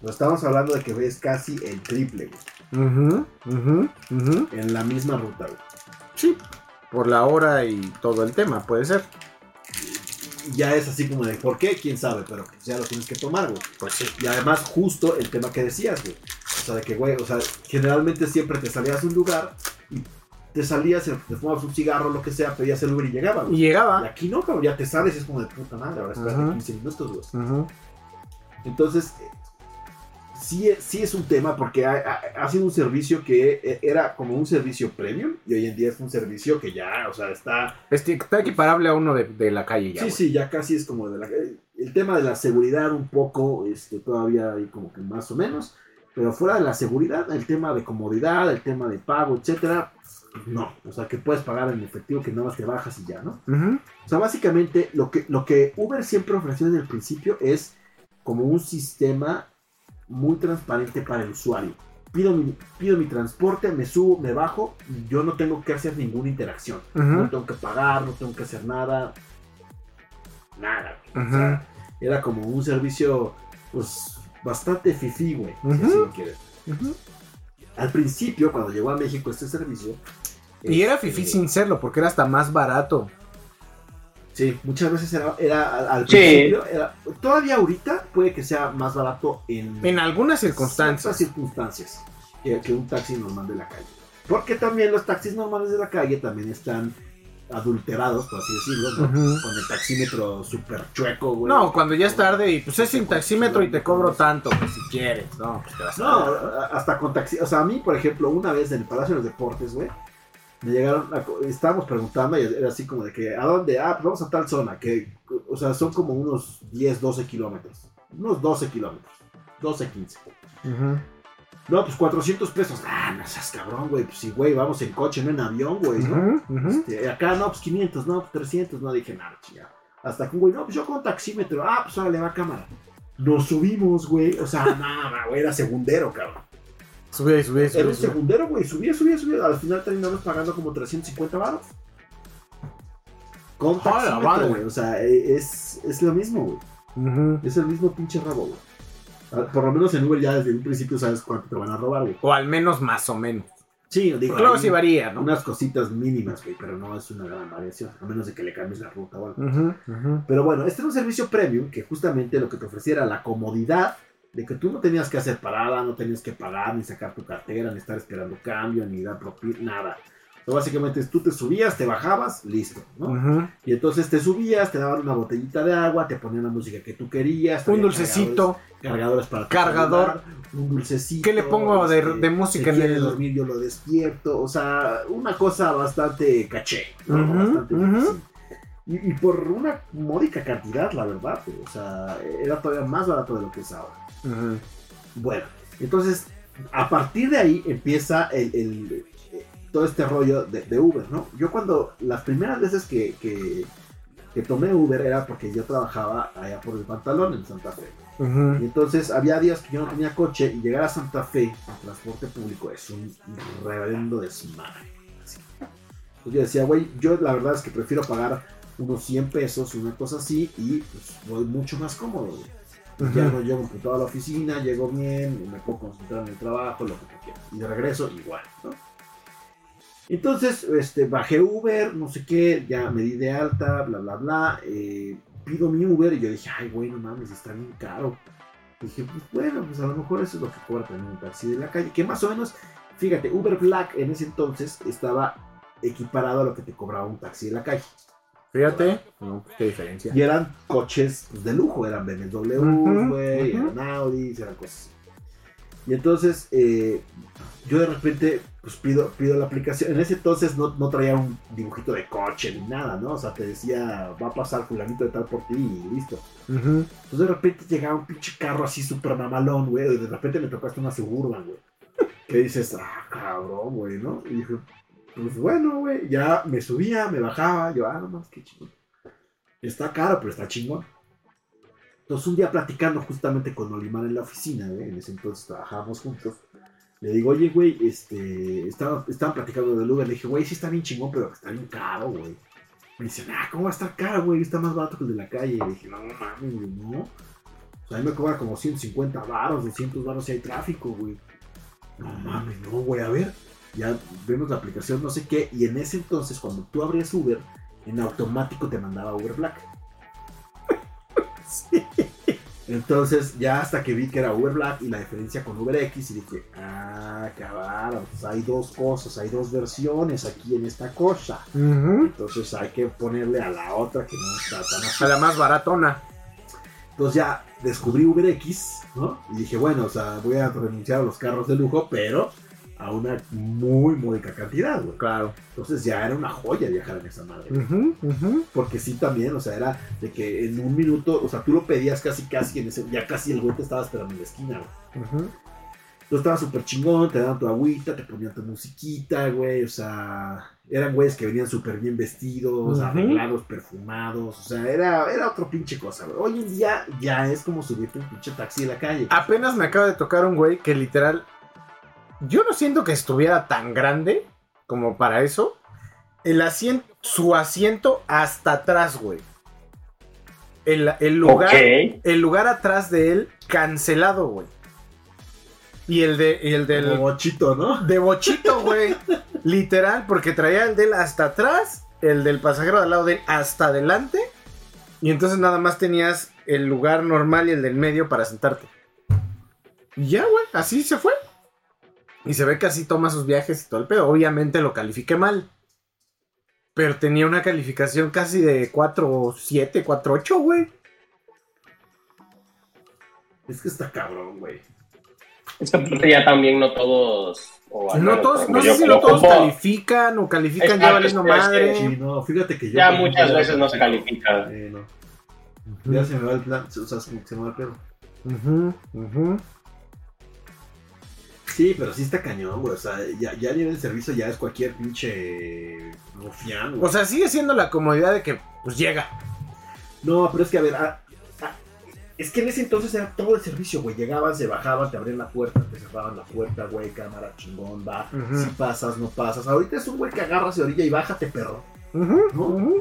Pues estamos hablando de que ves casi el triple, güey. Ujú, ujú, ujú. En la misma ruta, güey. Sí. Por la hora y todo el tema, puede ser. Y ya es así como de, ¿por qué? ¿Quién sabe? Pero pues ya lo tienes que tomar, güey. Pues sí. Y además, justo el tema que decías, güey. O sea, de que, güey, o sea, generalmente siempre te salías de un lugar y te salías, te fumabas un cigarro, lo que sea, pedías el Uber y llegaba, Y güey. Y llegaba. aquí no, cabrón, ya te sales y es como de puta madre, ahora espérate Ajá. 15 minutos, güey. Ujú. Entonces, eh, sí, es- sí es un tema porque ha, ha- ha sido un servicio que eh, era como un servicio premium y hoy en día es un servicio que ya, o sea, está... Este, Está equiparable a uno de, de la calle ya. sí, sí, ya casi es como de la... El tema de la seguridad un poco, este, todavía hay como que más o menos, pero fuera de la seguridad, el tema de comodidad, el tema de pago, etcétera, no. O sea, que puedes pagar en efectivo, que nada más te bajas y ya, ¿no? O sea, básicamente lo que, lo que Uber siempre ofreció desde el principio es como un sistema muy transparente para el usuario. Pido mi, pido mi transporte, me subo, me bajo, y yo no tengo que hacer ninguna interacción. No tengo que pagar, no tengo que hacer nada. Nada. O sea, era como un servicio, pues, bastante fifí, güey. si así lo quieres. Al principio, cuando llegó a México este servicio. Y era este, fifí sin serlo, porque era hasta más barato. Sí, muchas veces era, era al- Sí. principio, era- todavía ahorita puede que sea más barato en, En algunas circunstancias. circunstancias que, que un taxi normal de la calle. Porque también los taxis normales de la calle también están adulterados, por así decirlo, con el taxímetro súper chueco, güey. No, cuando ya es tarde y pues es sin taxímetro y te cobro tanto, pues, si quieres. No, pues te vas a- No, hasta con taxi. O sea, a mí, por ejemplo, una vez en el Palacio de los Deportes, güey, me llegaron, a estábamos preguntando y era así como de que, ¿a dónde? Ah, pues vamos a tal zona, que, o sea, son como unos 10, 12 kilómetros. Unos 12 kilómetros. 12, 15. Ujú. No, pues 400 pesos. Ah, no seas cabrón, güey. Pues sí, güey, vamos en coche, no en avión, güey, ¿no? Ujú, ujú. Este, acá, no, pues 500, no, pues 300. No dije nada, chingada. Hasta que un güey, no, pues yo con taxímetro. Ah, pues ahora le va a cámara. Nos subimos, güey. O sea, nada, güey, era segundero, cabrón. Sube, sube, Era un segundero, güey. Subía, subía, subía. Al final terminamos pagando como 350 baros. Con Hola, taxímetro, güey. O sea, eh, es, es lo mismo, güey. Es el mismo pinche rabo, güey. Ah, Por lo menos en Uber ya desde un principio sabes cuánto te van a robar, güey. O al menos más o menos. Sí, digo, hay sí varía, ¿no? unas cositas mínimas, güey, pero no es una gran variación. A menos de que le cambies la ruta o algo. Pero bueno, este era un servicio premium que justamente lo que te ofreciera la comodidad de que tú no tenías que hacer parada, no tenías que pagar, ni sacar tu cartera, ni estar esperando cambio, ni dar propina, nada. Sea, básicamente tú te subías, te bajabas, listo, ¿no? Ujú. Y entonces te subías, te daban una botellita de agua, te ponían la música que tú querías. Un dulcecito. Cargadores, cargadores para Cargador. celular, un dulcecito. ¿Qué le pongo de- este, de música si en el- dormir yo lo despierto. O sea, una cosa bastante caché, ¿no? Ujú, Bastante ujú. difícil. Y, y por una módica cantidad, la verdad, pero, o sea, era todavía más barato de lo que es ahora. Bueno, entonces, a partir de ahí empieza el, el- eh, todo este rollo de, de Uber, ¿no? Yo cuando, las primeras veces que, que, que tomé Uber era porque yo trabajaba allá por el pantalón en Santa Fe. Y entonces había días que yo no tenía coche y llegar a Santa Fe en transporte público es un reverendo desmadre. Entonces yo decía, güey, yo la verdad es que prefiero pagar unos 100 pesos, una cosa así, y pues voy mucho más cómodo. güey. Ujú. Ya no llego emputado a la oficina, llego bien, me puedo concentrar en el trabajo, lo que tú quieras. Y de regreso igual, ¿no? Entonces, este, bajé Uber, no sé qué, ya me di de alta, bla, bla, bla. eh, pido mi Uber y yo dije, ay, güey, no mames, está bien caro. Dije, pues bueno, pues a lo mejor eso es lo que cobra también un taxi de la calle. Que más o menos, fíjate, Uber Black en ese entonces estaba equiparado a lo que te cobraba un taxi de la calle. Fíjate. No, qué diferencia. Y eran coches de lujo, eran BMW, güey, ujú. eran Audi, eran cosas así. Y entonces eh, yo de repente pues pido, pido la aplicación. En ese entonces no, no traía un dibujito de coche ni nada, ¿no? O sea, te decía, va a pasar fulanito de tal por ti y listo. Entonces de repente llegaba un pinche carro así súper mamalón, güey. Y de repente me tocaste una Suburban, güey. Que dices, ah, cabrón, güey, ¿no? Y dije, pues bueno, güey. Ya me subía, me bajaba. Yo, ah, no más, qué chingón. Está caro, pero está chingón. Entonces un día platicando justamente con Olimar en la oficina, güey. En ese entonces trabajábamos juntos. Le digo, oye, güey, este, estaba, estaban platicando del Uber. Le dije, güey, sí está bien chingón, pero está bien caro, güey. Me dicen, ah, ¿cómo va a estar caro, güey? Está más barato que el de la calle. Le dije, no, no mames, güey, no. O sea, a mí me cobra como 150 baros, 200 baros si hay tráfico, güey. No mames, no, güey, a ver. Ya vemos la aplicación, no sé qué. Y en ese entonces, cuando tú abrías Uber, en automático te mandaba Uber Black. sí. Entonces, ya hasta que vi que era Uber Black y la diferencia con Uber X, y dije, ah, cabrón, pues hay dos cosas, hay dos versiones aquí en esta cosa. Entonces hay que ponerle a la otra que no está tan así. A la más baratona. Entonces ya descubrí Uber X, ¿no? Y dije, bueno, o sea, voy a renunciar a los carros de lujo, pero a una muy módica cantidad, güey. Claro. Entonces ya era una joya viajar en esa madre. güey. Porque sí también, o sea, era de que en un minuto, o sea, tú lo pedías casi, casi, en ese, ya casi el güey te estaba esperando en la esquina, güey. Entonces estaba súper chingón, te daban tu agüita, te ponían tu musiquita, güey, o sea, eran güeyes que venían súper bien vestidos, arreglados, perfumados, o sea, era, era otro pinche cosa, güey. Hoy en día ya es como subirte un pinche taxi de la calle. Apenas me acaba de tocar un güey que literal. Yo no siento que estuviera tan grande como para eso. El asiento, su asiento hasta atrás, güey. El, el lugar, el lugar atrás de él cancelado, güey. Y el de, y el del Como bochito, ¿no? de bochito, güey. Literal, porque traía el de él hasta atrás, el del pasajero de al lado de él hasta adelante. Y entonces nada más tenías el lugar normal y el del medio para sentarte. Y ya, güey, así se fue. Y se ve que así toma sus viajes y todo el pedo. Obviamente lo califiqué mal. Pero tenía una calificación casi de 4.7, 4.8, güey. Es que está cabrón, güey. Es que ya también no todos. o No menos, todos, no sé si no como todos ocupo, califican o califican ya valiendo es que- madre. Sí, no, fíjate que yo. Ya muchas veces no se califica. Eh, no. Ya se me va el plan, o sea, como se me va el pedo. Ujú, ujú. Sí, pero sí está cañón, güey. O sea, ya, ya nivel de servicio ya es cualquier pinche rufián, güey. O sea, sigue siendo la comodidad de que, pues llega. no, pero es que, a ver, es que en ese entonces era todo el servicio, güey. Llegaban, se bajaban, te abrían la puerta, te cerraban la puerta, güey, cámara, chingón, va. Si pasas, no pasas. Ahorita es un güey que agarras de orilla y bájate, perro.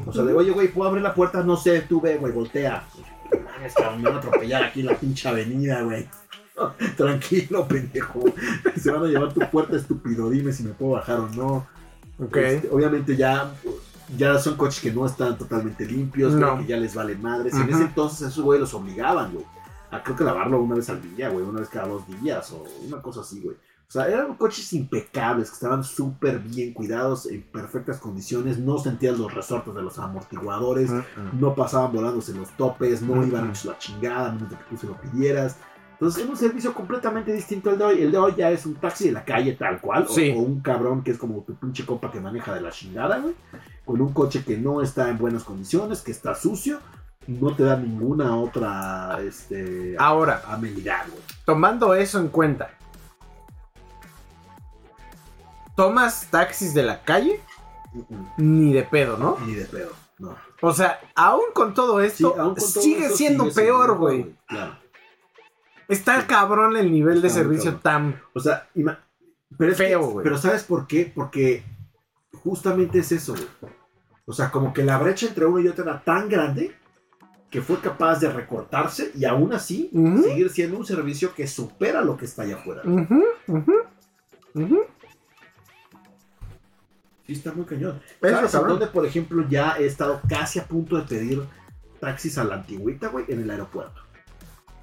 O sea, de, oye, güey, ¿puedo abrir la puerta? No sé, tú ve, güey, voltea. Mames, cabrón, me van a atropellar aquí en la pinche avenida, güey. Tranquilo, pendejo. Se van a llevar tu puerta, estúpido. Dime si me puedo bajar o no. Ok. Este, obviamente ya, ya son coches que no están totalmente limpios, No. que ya les vale madres. En Ajá. ese entonces esos güey los obligaban, güey. A creo que lavarlo una vez al día, güey, una vez cada dos días o una cosa así, güey. O sea, eran coches impecables, que estaban súper bien cuidados, en perfectas condiciones, no sentías los resortes de los amortiguadores, no pasaban volándose los topes, no iban hechos la chingada, a menos de que tú se lo pidieras. Entonces es un servicio completamente distinto al de hoy. El de hoy ya es un taxi de la calle tal cual, o- Sí. o, un cabrón que es como tu pinche compa que maneja de la chingada, güey. Con un coche que no está en buenas condiciones, que está sucio, no te da ninguna otra este, Ahora, amenidad, güey. tomando eso en cuenta, ¿tomas taxis de la calle? Ni de pedo, ¿no? Ni de pedo, no. O sea, aún con todo esto, aún con todo sigue siendo sigue peor, siendo güey. mejor, Claro. Está cabrón el nivel de servicio tan... O sea, pero es Feo, güey. Pero ¿sabes por qué? Porque justamente es eso, güey. O sea, como que la brecha entre uno y otro era tan grande que fue capaz de recortarse y aún así seguir siendo un servicio que supera lo que está allá afuera. Sí, está muy cañón. ¿Sabes cabrón. dónde, por ejemplo, ya he estado casi a punto de pedir taxis a la antigüita, güey? En el aeropuerto.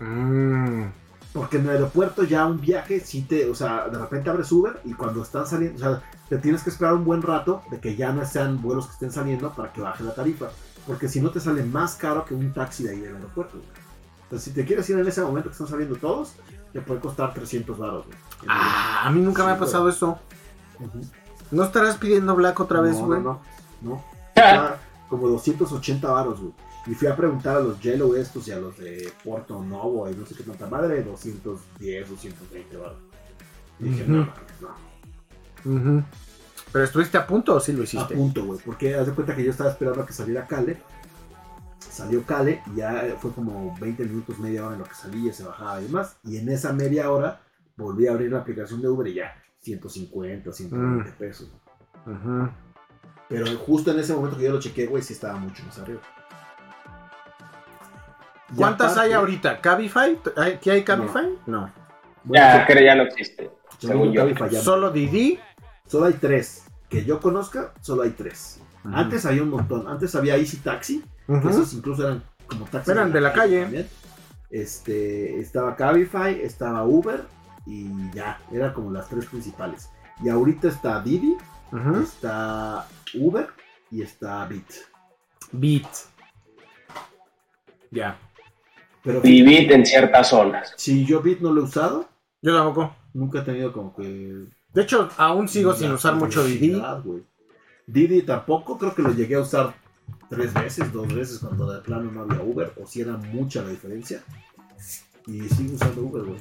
Mm. Porque en el aeropuerto ya un viaje, sí te, o sea, de repente abres Uber y cuando están saliendo, o sea, te tienes que esperar un buen rato de que ya no sean vuelos que estén saliendo para que baje la tarifa. Porque si no te sale más caro que un taxi de ahí del aeropuerto. güey. Entonces, si te quieres ir en ese momento que están saliendo todos, te puede costar 300 baros, güey. Ah, a mí nunca me ha pasado eso. ¿No estarás pidiendo Black otra vez, No, güey? No, no, no. Como 280 varos, güey. Y fui a preguntar a los Yellow estos y a los de Porto Novo y no sé qué tanta madre, 210, 220 varos. Y dije, no, no. ¿Pero estuviste a punto o sí lo a hiciste? punto, güey. Porque haz de cuenta que yo estaba esperando a que saliera Kale. Salió Kale y ya fue como 20 minutos, media hora en lo que salía, se bajaba y demás. Y en esa media hora volví a abrir la aplicación de Uber y ya 150, 120 Mm. pesos. Ujú. Pero justo en ese momento que yo lo chequeé, güey, sí estaba mucho más arriba. ¿Cuántas aparte, hay ahorita? ¿Cabify? ¿Hay- ¿Aquí hay Cabify? No. bueno, Ya, creo que ya no existe. según yo. Cabify ya no. Solo Didi. Solo hay tres. Que yo conozca, solo hay tres. Antes había un montón. Antes había Easy Taxi. que Ujú. Esos incluso eran como taxis. Eran de la calle. Este, estaba Cabify, estaba Uber y ya. Eran como las tres principales. Y ahorita está Didi, está Uber y está Bit. Beat. Ya. Pero Y Bit en ciertas zonas. si yo Bit no lo he usado, Yo tampoco. nunca he tenido como que De hecho, aún sigo sin usar mucho Didi. güey. Didi tampoco, creo que lo llegué a usar tres veces, dos veces cuando de plano no había Uber, o si era mucha la diferencia. Y sigo usando Uber, güey.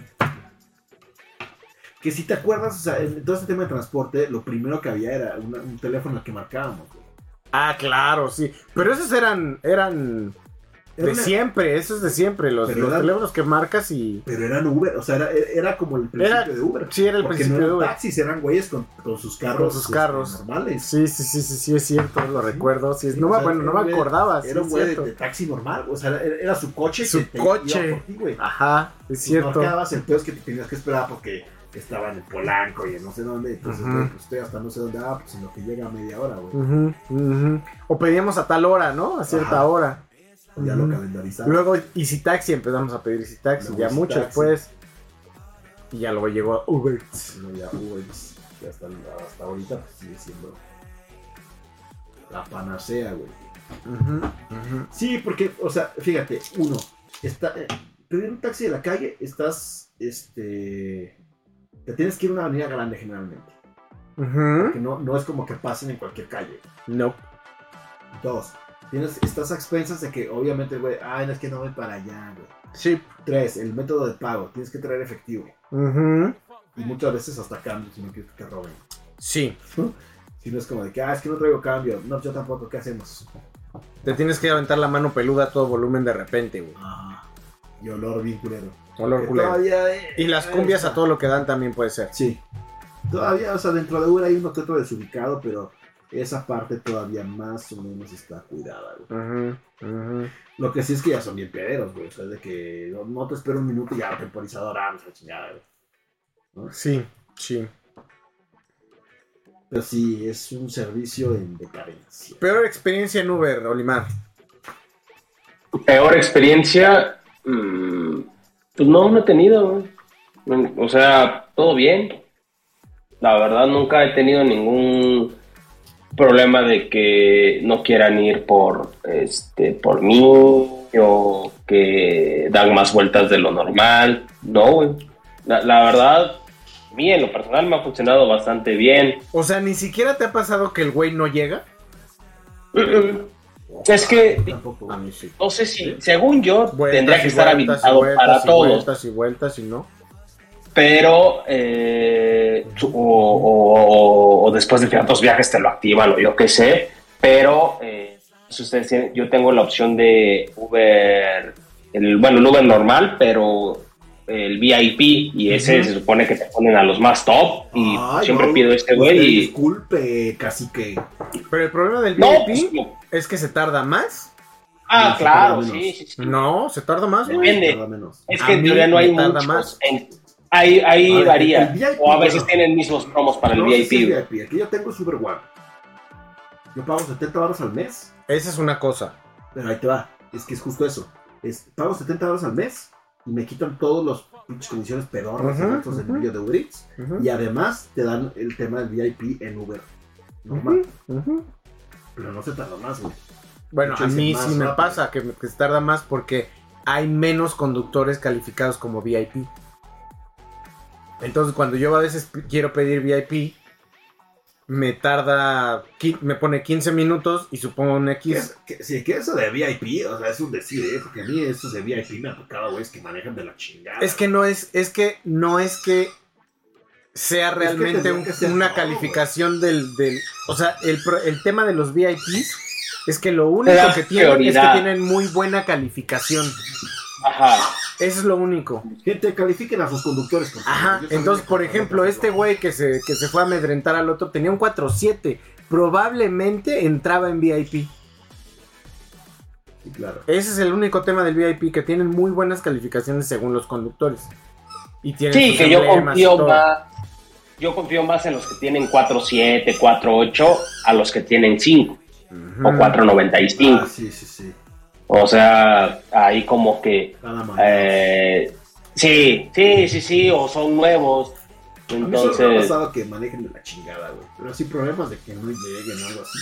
Que si te acuerdas, o sea, en todo este tema de transporte, lo primero que había era una- un teléfono al que marcábamos, güey. Ah, claro, sí. Pero esos eran, eran Era de una- siempre, esos de siempre, los, los eran- teléfonos que marcas y... Pero eran Uber, o sea, era, era como el principio Era- de Uber. Sí, era el Porque principio no de eran Uber. taxis, eran güeyes con, con sus carros. sus este, carros. normales. Sí, sí, sí, sí, sí, es cierto, lo Sí. recuerdo. Sí, Sí, no, o me- sea, bueno, no me acordaba, Era un es güey de, de taxi normal, o sea, era, era su coche. Su que te coche. iba por ti, güey. Ajá, es cierto. marcabas, el peor es que te tenías que esperar porque estaba en el Polanco y en no sé dónde. Entonces, güey, pues estoy hasta no sé dónde, ah, pues en lo que llega a media hora, güey. Ujú, ujú. O pedíamos a tal hora, ¿no? A cierta Ajá. hora. Ya lo Ujú. calendarizaron. Luego Easy Taxi empezamos a pedir Easy Taxi, Luego ya Easy mucho Taxi. después. Y ya luego llegó Uber. No, ya Uber, Eats, que hasta, hasta ahorita pues, sigue siendo la panacea, güey. Sí, porque, o sea, fíjate, uno, está, eh, pedir un taxi de la calle, estás, este, te tienes que ir a una avenida grande generalmente. Que no, no es como que pasen en cualquier calle. No. Dos, tienes, estás a expensas de que obviamente, güey, ay, no es que no voy para allá, güey. Sí. Tres, el método de pago, tienes que traer efectivo. Ujú. Y muchas veces hasta cambio, si no quieres que te roben. Sí. Si no es como de que, ah, es que no traigo cambio. No, yo tampoco, ¿qué hacemos? Te tienes que aventar la mano peluda a todo volumen de repente, güey. Ajá. Y olor bien culero. Olor culero. todavía, eh, Y las cumbias a todo lo que dan también puede ser. Sí. Todavía, o sea, dentro de Uber hay uno que otro desubicado, pero esa parte todavía más o menos está cuidada, güey. Lo que sí es que ya son bien pederos, güey. O sea, de que no, no te espero un minuto y ya temporizador, ah, la chingada, güey. Sí, sí. Pero sí, es un servicio en decadencia. Peor experiencia en Uber, Olimar. Peor experiencia, mm, pues no, no he tenido. güey. O sea, todo bien. La verdad, nunca he tenido ningún problema de que no quieran ir por, este, por mí o que dan más vueltas de lo normal. No. La, la verdad, a mí en lo personal me ha funcionado bastante bien. O sea, ni siquiera te ha pasado que el güey no llega. Es que Tampoco. No sé si, según yo, Vueltas tendría que estar vueltas habilitado vueltas para y todos. Vueltas y vueltas y no. Pero eh, o, o- o después de ciertos viajes te lo activan o yo qué sé, pero eh, si ustedes tienen- yo tengo la opción de Uber, el, bueno, el Uber normal, pero el VIP y ese se supone que te ponen a los más top y Ay, siempre no, pido este güey y Disculpe, casi que. Pero el problema del no, VIP pues, es que se tarda más. ah, claro, sí, sí, sí, sí. No, se tarda más, güey. Depende. Menos. Es que en teoría no hay tarda muchos. más. en- ahí ahí ver, varía. VIP, o a veces tienen mismos promos para el No VIP. que yo tengo es Uber One. Yo pago 70 baros al mes. Esa es una cosa. Pero ahí te va. Es que es justo eso. Es, pago 70 baros al mes y me quitan todos los pinches condiciones pedorras y gastos de ujú. envío de Uber Eats. Y además te dan el tema del VIP en Uber. Normal. Pero no se tarda más, güey. Bueno, hecho, a mí sí me pasa que, me- que se tarda más porque hay menos conductores calificados como VIP. Entonces, cuando yo a veces quiero pedir VIP, me tarda, me pone 15 minutos y supongo un X. sí, que eso de VIP, o sea, es un decir, ¿eh? Porque a mí eso de VIP me ha tocado, güey, es que manejan de la chingada. Es que no es, es que no es que sea realmente un- que una todo, calificación del, del, o sea, el, pro- el tema de los VIPs es que lo único que tienen es que tienen muy buena calificación. Ajá. Eso es lo único. Gente, califiquen a sus conductores. por favor. Ajá, entonces, por ejemplo, este güey que se, que se fue a amedrentar al otro tenía un 4-7. Probablemente entraba en VIP. Sí, claro. Ese es el único tema del VIP, que tienen muy buenas calificaciones según los conductores. Y tienen Sí, que yo confío más. Yo confío más en los que tienen 4.7, 4.8 a los que tienen 5 Ujú. o 4.95. Ah, sí, sí, sí. O sea, ahí como que. Nada más. eh, sí, sí, sí, sí, o son nuevos. a mí solo me ha Entonces, pasado que manejen de la chingada, güey. Pero sí problemas de que no lleguen o algo así.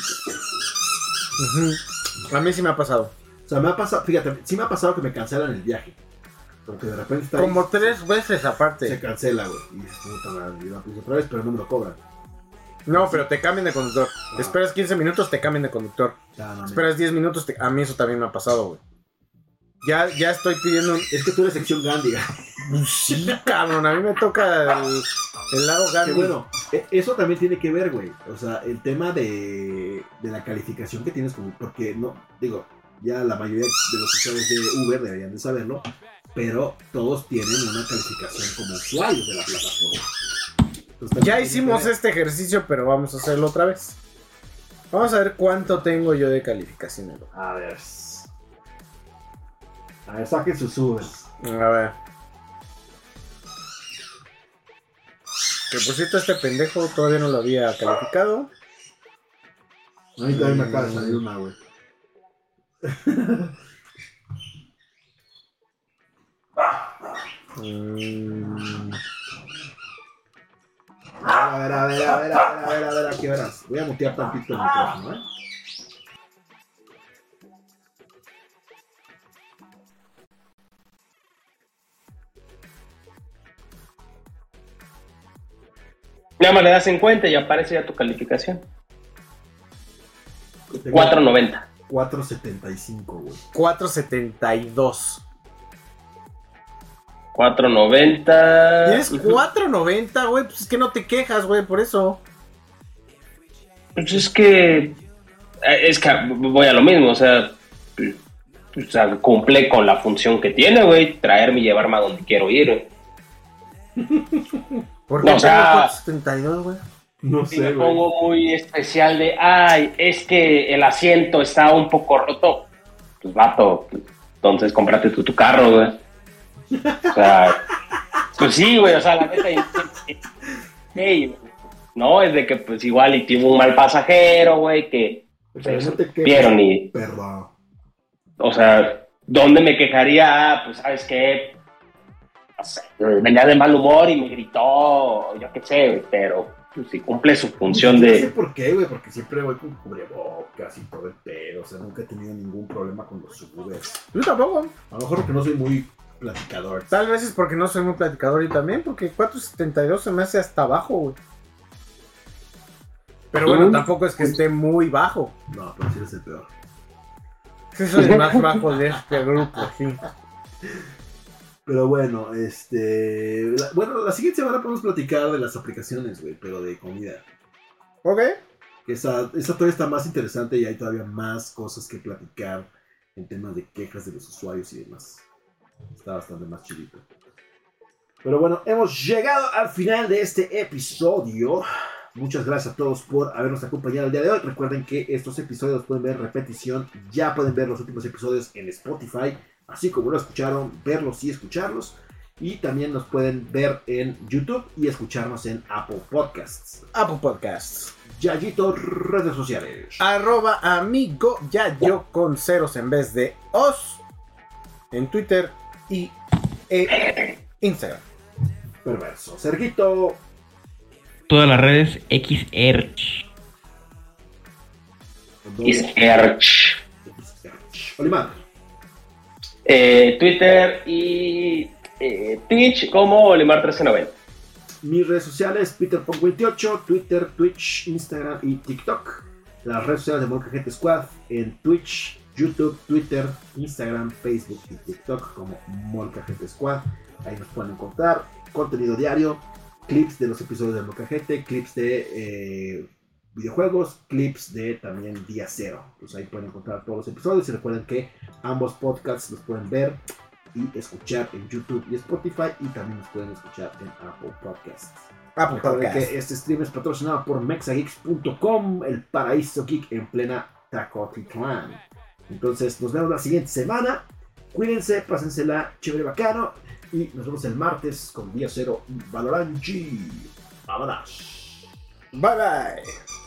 A mí sí me ha pasado. O sea, me ha pasado, fíjate, sí me ha pasado que me cancelan el viaje. Porque de repente está ahí, Como tres veces se aparte. cancela, güey. Y dices, puta madre, la puse otra vez, pero no me lo cobran. No, pero te cambian de conductor. Ah. Esperas 15 minutos, te cambian de conductor. Ya, no, Esperas 10 minutos, te- a mí eso también me ha pasado, güey. Ya, ya estoy pidiendo un... Es que tú eres sección Gandhi. Sí, cabrón, a mí me toca el, el lado Que Gandhi. bueno, e- eso también tiene que ver, güey. O sea, el tema de, de la calificación que tienes como. Porque no, digo, ya la mayoría de los usuarios de Uber deberían de saberlo. Pero todos tienen una calificación como usuarios de la plataforma. También Ya hicimos este ejercicio, pero vamos a hacerlo otra vez. Vamos a ver cuánto tengo yo de calificaciones. güey. A ver. A ver, saquen sus Ubers. A ver. Que por cierto, este pendejo todavía no lo había calificado. A mí también me acaba de salir una, güey. Mm, A ver, a ver, a ver, a ver, a ver, a ver, a qué horas. Voy a mutear tantito el micrófono, ¿eh? nada más le das en cuenta y aparece ya tu calificación. Tengo 4.90. 4.75, güey. 4.72. 4.90. Tienes Ujú. 4.90, güey. Pues es que no te quejas, güey, por eso. Pues es que. eh, Es que voy a lo mismo, o sea. O sea, cumple con la función que tiene, güey. Traerme y llevarme a donde quiero ir. ¿Por No, qué o sea- tengo 4.72, güey? No Si me sé, güey. pongo muy especial de, ay, es que el asiento está un poco roto. Pues vato, entonces cómprate tú tu carro, güey. O sea, pues sí, güey, o sea, la neta. hey, no, es de que pues igual y tuvo un mal pasajero, güey, que Pero no te quejes, vieron y, Perdón. o sea, ¿dónde me quejaría? Ah, pues, ¿sabes qué? No sé, venía de mal humor y me gritó, yo qué sé, güey, pero pues, si cumple su función No sé de... por qué, güey, porque siempre voy con cubrebocas y todo el pedo. O sea, nunca he tenido ningún problema con los Ubers. Yo tampoco. A lo mejor porque no soy muy platicador. Tal vez es porque no soy muy platicador y también porque 4.72 se me hace hasta abajo, güey. Pero bueno, Mm. tampoco es que esté muy bajo. No, pero sí eres el peor. Sí, soy el más bajo de este grupo, sí. Pero bueno, este. la- bueno, la siguiente semana podemos platicar de las aplicaciones, güey, pero de comida. Ok. Esa, esa todavía está más interesante y hay todavía más cosas que platicar en temas de quejas de los usuarios y demás. Está bastante más chidito. Pero bueno, hemos llegado al final de este episodio. Muchas gracias a todos por habernos acompañado el día de hoy. Recuerden que estos episodios los pueden ver repetición. Ya pueden ver los últimos episodios en Spotify. Así como lo escucharon, verlos y escucharlos. Y también nos pueden ver en YouTube y escucharnos en Apple Podcasts. Apple Podcasts. Yayito, redes sociales. Arroba amigo ya yo con ceros en vez de os. En Twitter y e Instagram. Perverso. Sergito. Todas las redes XR. Is Erch. Olimar. Eh, Twitter y eh, Twitch como Lemar1390. Mis redes sociales, PeterPong28, Twitter, Twitch, Instagram y TikTok. Las redes sociales de Molcajete Squad en Twitch, YouTube, Twitter, Instagram, Facebook y TikTok como Molcajete Squad. Ahí nos pueden encontrar contenido diario, clips de los episodios de Molcajete, clips de eh, videojuegos, clips de también día cero. Pues ahí pueden encontrar todos los episodios y recuerden que ambos podcasts los pueden ver y escuchar en YouTube y Spotify y también nos pueden escuchar en Apple Podcasts. Apple Podcast. que este stream es patrocinado por mexageeks.com, el paraíso geek en plena Tacotitlán. Entonces nos vemos la siguiente semana. Cuídense, pásensela chévere bacano y nos vemos el martes con día cero Valoranchi. Vámonos. Bye bye.